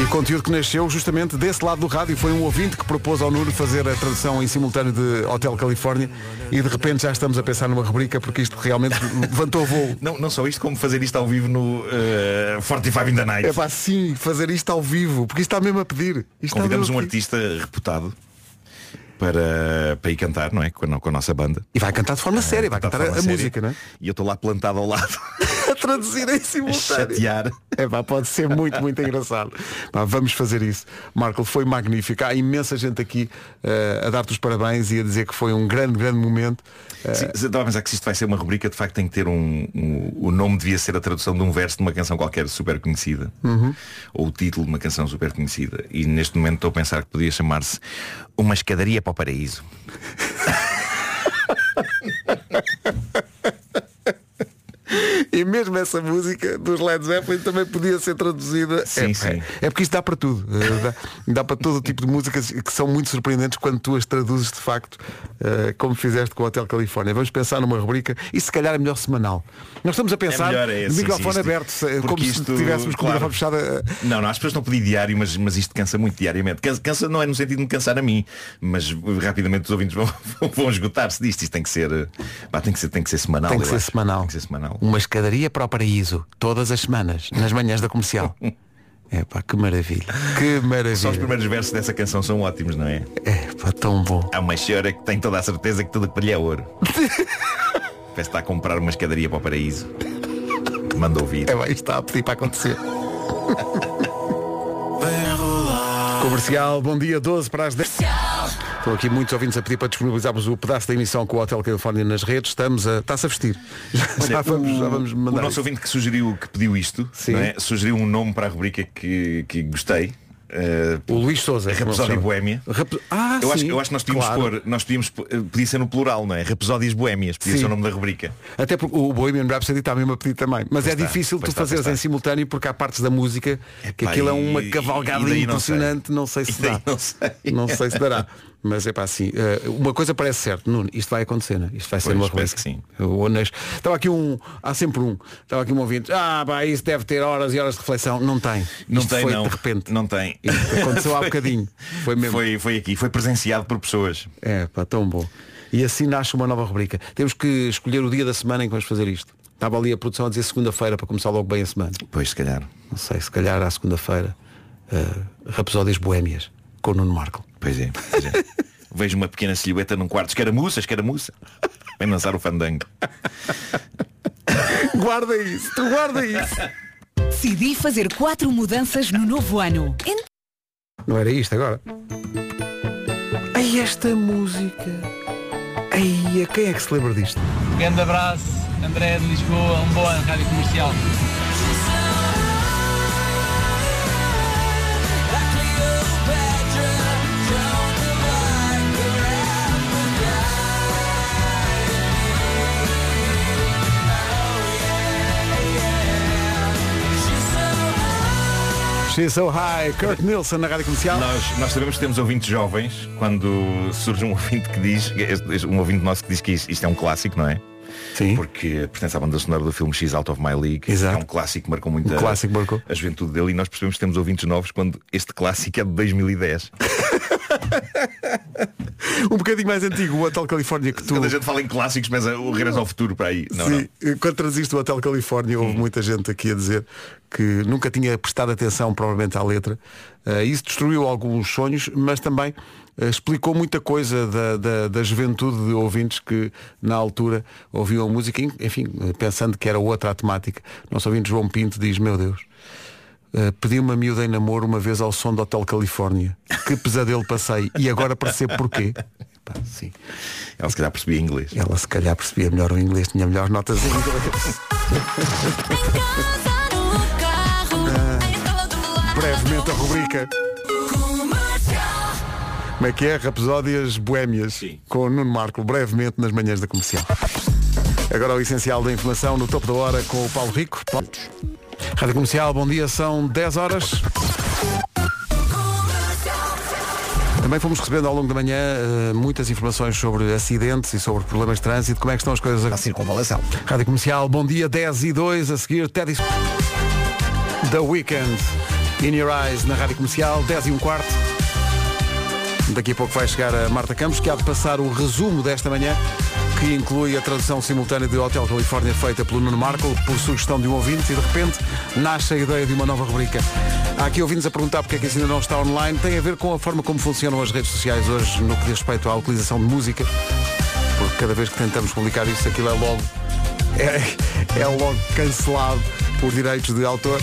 Speaker 2: E conteúdo que nasceu justamente desse lado do rádio. Foi um ouvinte que propôs ao Nuno fazer a tradução em simultâneo de Hotel Califórnia e de repente já estamos a pensar numa rubrica porque isto realmente levantou voo.
Speaker 15: Não, não só isto, como fazer isto ao vivo no eh, 45 in the Night.
Speaker 2: É pá, sim, fazer isto ao vivo, porque isto está mesmo a pedir. Isto
Speaker 15: Convidamos um artista reputado para, para ir cantar, não é? Com a, com a nossa banda.
Speaker 2: E vai cantar de forma séria, vai cantar a, a música, não é?
Speaker 15: E eu estou lá plantado ao lado
Speaker 2: a traduzir em
Speaker 15: a
Speaker 2: simultâneo.
Speaker 15: chatear.
Speaker 2: É pá, pode ser muito, muito engraçado. Pá, vamos fazer isso. Marco, foi magnífico. Há imensa gente aqui eh, a dar-te os parabéns e a dizer que foi um grande, grande momento.
Speaker 15: Eu estava a pensar que se isto vai ser uma rubrica, de facto tem que ter um, um- O nome devia ser a tradução de um verso de uma canção qualquer super conhecida.
Speaker 2: Uhum.
Speaker 15: Ou o título de uma canção super conhecida. E neste momento estou a pensar que podia chamar-se Uma escadaria para o paraíso.
Speaker 2: E mesmo essa música dos Led Zeppelin também podia ser traduzida.
Speaker 15: Sim,
Speaker 2: é,
Speaker 15: sim.
Speaker 2: é- é porque isto dá para tudo. Eh, Dá, dá para todo o tipo de músicas que são muito surpreendentes quando tu as traduzes de facto, eh, como fizeste com o Hotel Califórnia. Vamos pensar numa rubrica e se calhar é melhor semanal. Nós estamos a pensar
Speaker 15: melhor, é, sim,
Speaker 2: microfone
Speaker 15: isto-
Speaker 2: aberto, se- como
Speaker 15: porque
Speaker 2: se
Speaker 15: isto,
Speaker 2: tivéssemos com o
Speaker 15: claro.
Speaker 2: microfone fechado. eh,
Speaker 15: Não, não, as pessoas não pedir diário, mas, mas isto cansa muito diariamente. Cansa, cansa não é no sentido de me cansar a mim, mas rapidamente os ouvintes vão, vão esgotar-se disto. Isto tem que ser. pá, tem que ser, tem que ser semanal.
Speaker 2: Tem que ser
Speaker 15: acho.
Speaker 2: semanal.
Speaker 15: Tem que ser semanal.
Speaker 2: Uma escadaria para o paraíso, todas as semanas, nas manhãs da comercial. É pá, que maravilha. Que maravilha.
Speaker 15: Só os primeiros versos dessa canção são ótimos, não é?
Speaker 2: É pá, tão bom.
Speaker 15: Há uma senhora que tem toda a certeza que tudo que lhe é ouro. Parece que está a comprar uma escadaria para o paraíso. Manda ouvir.
Speaker 2: É bem, isto está a pedir para acontecer. Comercial, bom dia, 12 para as 10. Estão aqui muitos ouvintes a pedir para disponibilizarmos o pedaço da emissão com o Hotel Califórnia nas redes. Estamos a. Está-se a vestir. já,
Speaker 15: Olha,
Speaker 2: vamos,
Speaker 15: o,
Speaker 2: já vamos mandar.
Speaker 15: o nosso
Speaker 2: isso.
Speaker 15: ouvinte que sugeriu, que pediu isto, é? sugeriu um nome para a rubrica que, que gostei. eh,
Speaker 2: O Luís Souza. é
Speaker 15: Rapsódia. Boémia.
Speaker 2: Rap- Ah,
Speaker 15: eu, acho, eu acho que nós podíamos
Speaker 2: claro.
Speaker 15: pôr, nós podíamos, eh, podia ser no plural, não é? Rapsódias Boémias, podia
Speaker 2: Sim.
Speaker 15: ser o nome da rubrica.
Speaker 2: Até porque o Bohemian Rhapsody está mesmo a pedir também. Mas
Speaker 15: Pois
Speaker 2: é
Speaker 15: está,
Speaker 2: difícil tu
Speaker 15: está,
Speaker 2: fazeres em simultâneo porque há partes da música que
Speaker 15: Epá,
Speaker 2: aquilo é uma cavalgada
Speaker 15: e daí não sei.
Speaker 2: impressionante, não sei, se dá.
Speaker 15: não sei.
Speaker 2: Não sei se dará. Mas é pá, assim, uma coisa parece certo, Nuno, isto vai acontecer, né? isto vai ser
Speaker 15: Pois,
Speaker 2: uma
Speaker 15: espero
Speaker 2: rubrica.
Speaker 15: que sim.
Speaker 2: Estava aqui um, há sempre um, estava aqui um ouvinte, ah, pá, isso deve ter horas e horas de reflexão. Não tem.
Speaker 15: Não
Speaker 2: Isto
Speaker 15: tem,
Speaker 2: foi
Speaker 15: não.
Speaker 2: de repente.
Speaker 15: Não tem.
Speaker 2: Isto aconteceu há bocadinho. Foi mesmo.
Speaker 15: Foi, foi aqui, foi presenciado por pessoas.
Speaker 2: É, pá, tão bom. E assim nasce uma nova rubrica. Temos que escolher o dia da semana em que vamos fazer isto. Estava ali a produção a dizer segunda-feira para começar logo bem a semana.
Speaker 15: Pois, se calhar.
Speaker 2: Não sei, se calhar à segunda-feira. Uh, Rapsódias Boémias, com o Nuno Marco.
Speaker 15: Pois é, pois é. Vejo uma pequena silhueta num quarto. Escaramuça, escaramuça. Vem lançar o fandango.
Speaker 2: guarda isso, tu guarda isso.
Speaker 17: Decidi fazer quatro mudanças no novo ano. Ent-
Speaker 2: Não era isto agora? Ai, esta música. Ai, quem é que se lembra disto?
Speaker 20: Grande abraço, André de Lisboa, um bom ano, Rádio Comercial.
Speaker 2: She's so high, Kurt Nilsson na rádio comercial.
Speaker 15: Nós, nós sabemos que temos ouvintes jovens quando surge um ouvinte que diz, um ouvinte nosso que diz que isto, é um clássico, não é?
Speaker 2: Sim.
Speaker 15: Porque pertence à banda sonora do filme X Out of My League.
Speaker 2: Exato.
Speaker 15: É um clássico que marcou muito
Speaker 2: Um
Speaker 15: a,
Speaker 2: clássico marcou.
Speaker 15: a juventude dele e nós percebemos que temos ouvintes novos quando este clássico é de 2010.
Speaker 2: Um bocadinho mais antigo, o Hotel Califórnia que tu.
Speaker 15: Quando a gente fala em clássicos, mas o regresso ao futuro para aí. Não,
Speaker 2: Sim,
Speaker 15: não.
Speaker 2: quando transiste o Hotel Califórnia houve muita gente aqui a dizer que nunca tinha prestado atenção provavelmente à letra. Eh, isso destruiu alguns sonhos, mas também eh, explicou muita coisa da, da, da juventude de ouvintes que na altura ouviam a música, enfim, eh, pensando que era outra a temática. Nosso ouvinte João Pinto diz, meu Deus, eh, pedi uma miúda em namoro uma vez ao som do Hotel Califórnia. Que pesadelo passei. E agora percebo porquê. Pá, sim.
Speaker 15: Ela se calhar percebia inglês.
Speaker 2: Ela se calhar percebia melhor o inglês, tinha melhores notas em inglês. Ah, brevemente a rubrica. Como é que é? Rapsódias Boémias com o Nuno Marco, brevemente nas manhãs da comercial. Agora o essencial da informação no topo da hora com o Paulo Rico. Rádio Comercial, bom dia, são 10 horas. Também fomos recebendo ao longo da manhã eh, muitas informações sobre acidentes e sobre problemas de trânsito. Como é que estão as coisas a circunvalação? Rádio Comercial, bom dia, 10 e 2, a seguir Teddy The Weekend In Your Eyes na Rádio Comercial, 10 e um quarto. Daqui a pouco vai chegar a Marta Campos, que há de passar o resumo desta manhã, que inclui a tradução simultânea de Hotel Califórnia feita pelo Nuno Marco, por sugestão de um ouvinte, e de repente nasce a ideia de uma nova rubrica. Há aqui ouvintes a perguntar porque é que isso ainda não está online. Tem a ver com a forma como funcionam as redes sociais hoje no que diz respeito à utilização de música. Porque cada vez que tentamos publicar isso, aquilo é logo. É, é logo cancelado por direitos de autor.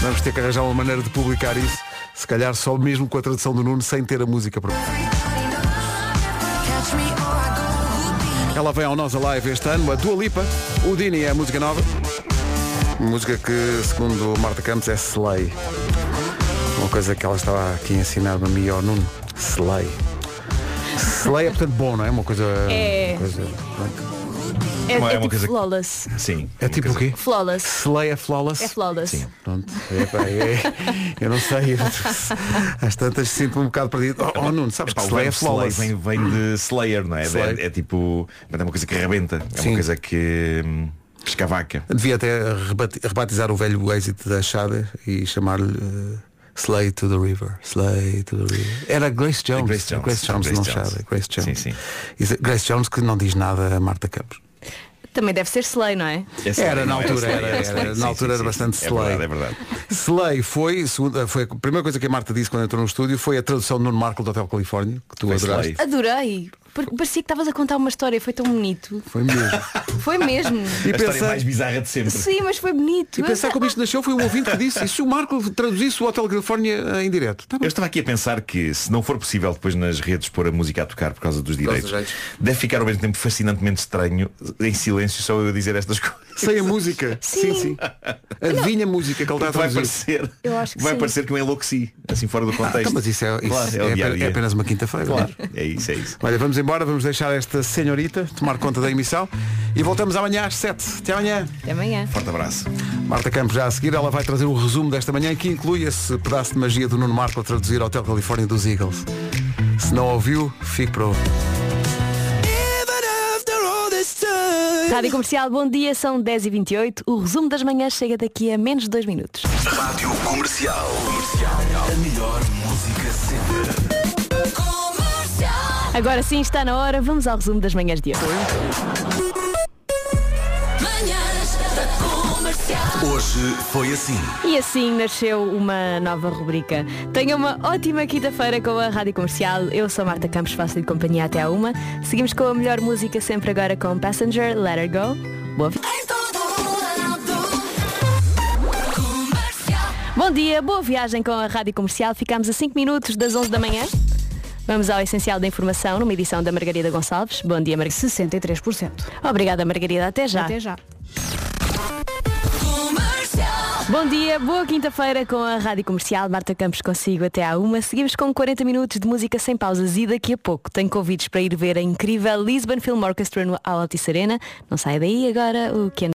Speaker 2: Vamos ter que arranjar uma maneira de publicar isso. Se calhar só mesmo com a tradução do Nuno sem ter a música própria. Ela vem ao Nós Alive este ano, a Dua Lipa. O Dini é a música nova. Música que, segundo Marta Campos, é Slay. Uma coisa que ela estava aqui a ensinar-me a mim e ao Nuno. Slay. Slay é portanto bom, não é? Uma coisa.
Speaker 21: É.
Speaker 2: uma coisa-
Speaker 21: É,
Speaker 2: Uma-
Speaker 21: é
Speaker 2: é uma
Speaker 21: tipo
Speaker 2: coisa que-
Speaker 21: flawless.
Speaker 15: Sim.
Speaker 2: É tipo o quê?
Speaker 21: Flawless.
Speaker 2: Slay é flawless?
Speaker 21: É flawless.
Speaker 2: Pronto. É, pá, é- eu não sei. Às tantas sinto-me um bocado perdido. Oh, oh Nuno, sabes
Speaker 15: Epá,
Speaker 2: que
Speaker 15: o
Speaker 2: Slay é
Speaker 15: verbo slay
Speaker 2: flawless.
Speaker 15: vem, vem de Slayer, não é?
Speaker 2: Slay.
Speaker 15: É, é tipo. mas É uma coisa que arrebenta. É
Speaker 2: Sim.
Speaker 15: uma coisa que. hum, que escavaca.
Speaker 2: Devia até rebati- rebatizar o velho êxito da Shada e chamar-lhe eh, Slay to the River. Slay to the River. Era Grace Jones.
Speaker 15: Grace Jones.
Speaker 2: Grace Jones,
Speaker 15: Grace
Speaker 2: não
Speaker 15: Jones.
Speaker 2: Grace Jones.
Speaker 15: Sim, sim.
Speaker 2: Isso- Grace Jones que não diz nada a Marta Campos.
Speaker 21: Também deve ser Slay, não é?
Speaker 15: É slay,
Speaker 2: Era na
Speaker 15: é?
Speaker 2: altura,
Speaker 15: É
Speaker 2: era,
Speaker 15: é
Speaker 2: era-
Speaker 15: slay.
Speaker 2: na
Speaker 15: Sim,
Speaker 2: altura
Speaker 15: sim,
Speaker 2: era
Speaker 15: sim.
Speaker 2: bastante
Speaker 15: É
Speaker 2: Slay.
Speaker 15: verdade, é verdade.
Speaker 2: Slay foi, foi a primeira coisa que a Marta disse quando entrou no estúdio foi a tradução do Nuno Marco do Hotel Califórnia, que tu
Speaker 15: Foi
Speaker 2: adoraste.
Speaker 15: Slay.
Speaker 21: Adorei. Porque parecia que estavas a contar uma história, foi tão bonito.
Speaker 2: Foi mesmo.
Speaker 21: Foi mesmo.
Speaker 2: E
Speaker 15: a história mais bizarra de sempre.
Speaker 21: Sim, mas foi bonito.
Speaker 2: E pensar como isto nasceu foi um ouvinte que disse. E se o Marco traduzisse o Hotel Califórnia em direto? Tá
Speaker 15: Eu estava aqui a pensar que se não for possível depois nas redes pôr a música a tocar por causa dos
Speaker 2: causa
Speaker 15: direitos,
Speaker 2: direitos.
Speaker 15: deve ficar ao mesmo tempo fascinantemente estranho, em silêncio, só eu a dizer estas coisas.
Speaker 2: Sem a música. Sim, sim. Adivinha a música que ele está a
Speaker 15: Vai parecer,
Speaker 21: Eu acho que
Speaker 15: vai
Speaker 21: sim.
Speaker 15: parecer que eu enlouqueci, assim fora do
Speaker 2: Ah,
Speaker 15: contexto.
Speaker 2: então, mas isso é, isso
Speaker 15: Claro,
Speaker 2: é,
Speaker 15: dia-a-dia.
Speaker 2: é apenas uma quinta-feira.
Speaker 15: Claro, é isso, é isso.
Speaker 2: Olha, vamos embora, vamos deixar esta senhorita tomar conta da emissão e voltamos amanhã às 7. Até amanhã.
Speaker 21: Até amanhã.
Speaker 15: Forte abraço.
Speaker 2: Marta Campos já a seguir, ela vai trazer o resumo desta manhã que inclui esse pedaço de magia do Nuno Marco a traduzir Hotel Califórnia dos Eagles. Se não ouviu, fique para ouvir.
Speaker 21: Rádio Comercial, bom dia, são 10h28. O resumo das manhãs chega daqui a menos de 2 minutos.
Speaker 7: Rádio Comercial. Comercial. A melhor música.
Speaker 21: Agora sim está na hora, vamos ao resumo das manhãs de hoje.
Speaker 7: Hoje foi assim.
Speaker 21: E assim nasceu uma nova rubrica. Tenha uma ótima quinta-feira com a Rádio Comercial. Eu sou Marta Campos, faço-lhe companhia até à uma. Seguimos com a melhor música sempre agora com Passenger, Let Her Go. Boa Bom dia, boa viagem com a Rádio Comercial. Ficamos a 5 minutos das 11 da manhã. Vamos ao essencial da informação numa edição da Margarida Gonçalves. Bom dia, Margarida.
Speaker 22: 63%.
Speaker 21: Obrigada, Margarida. Até já.
Speaker 22: Até já.
Speaker 21: Bom dia, boa quinta-feira com a Rádio Comercial. Marta Campos consigo até à uma. Seguimos com 40 minutos de música sem pausas e daqui a pouco tenho convites para ir ver a incrível Lisbon Film Orchestra no Altice Arena. Não sai daí agora o que é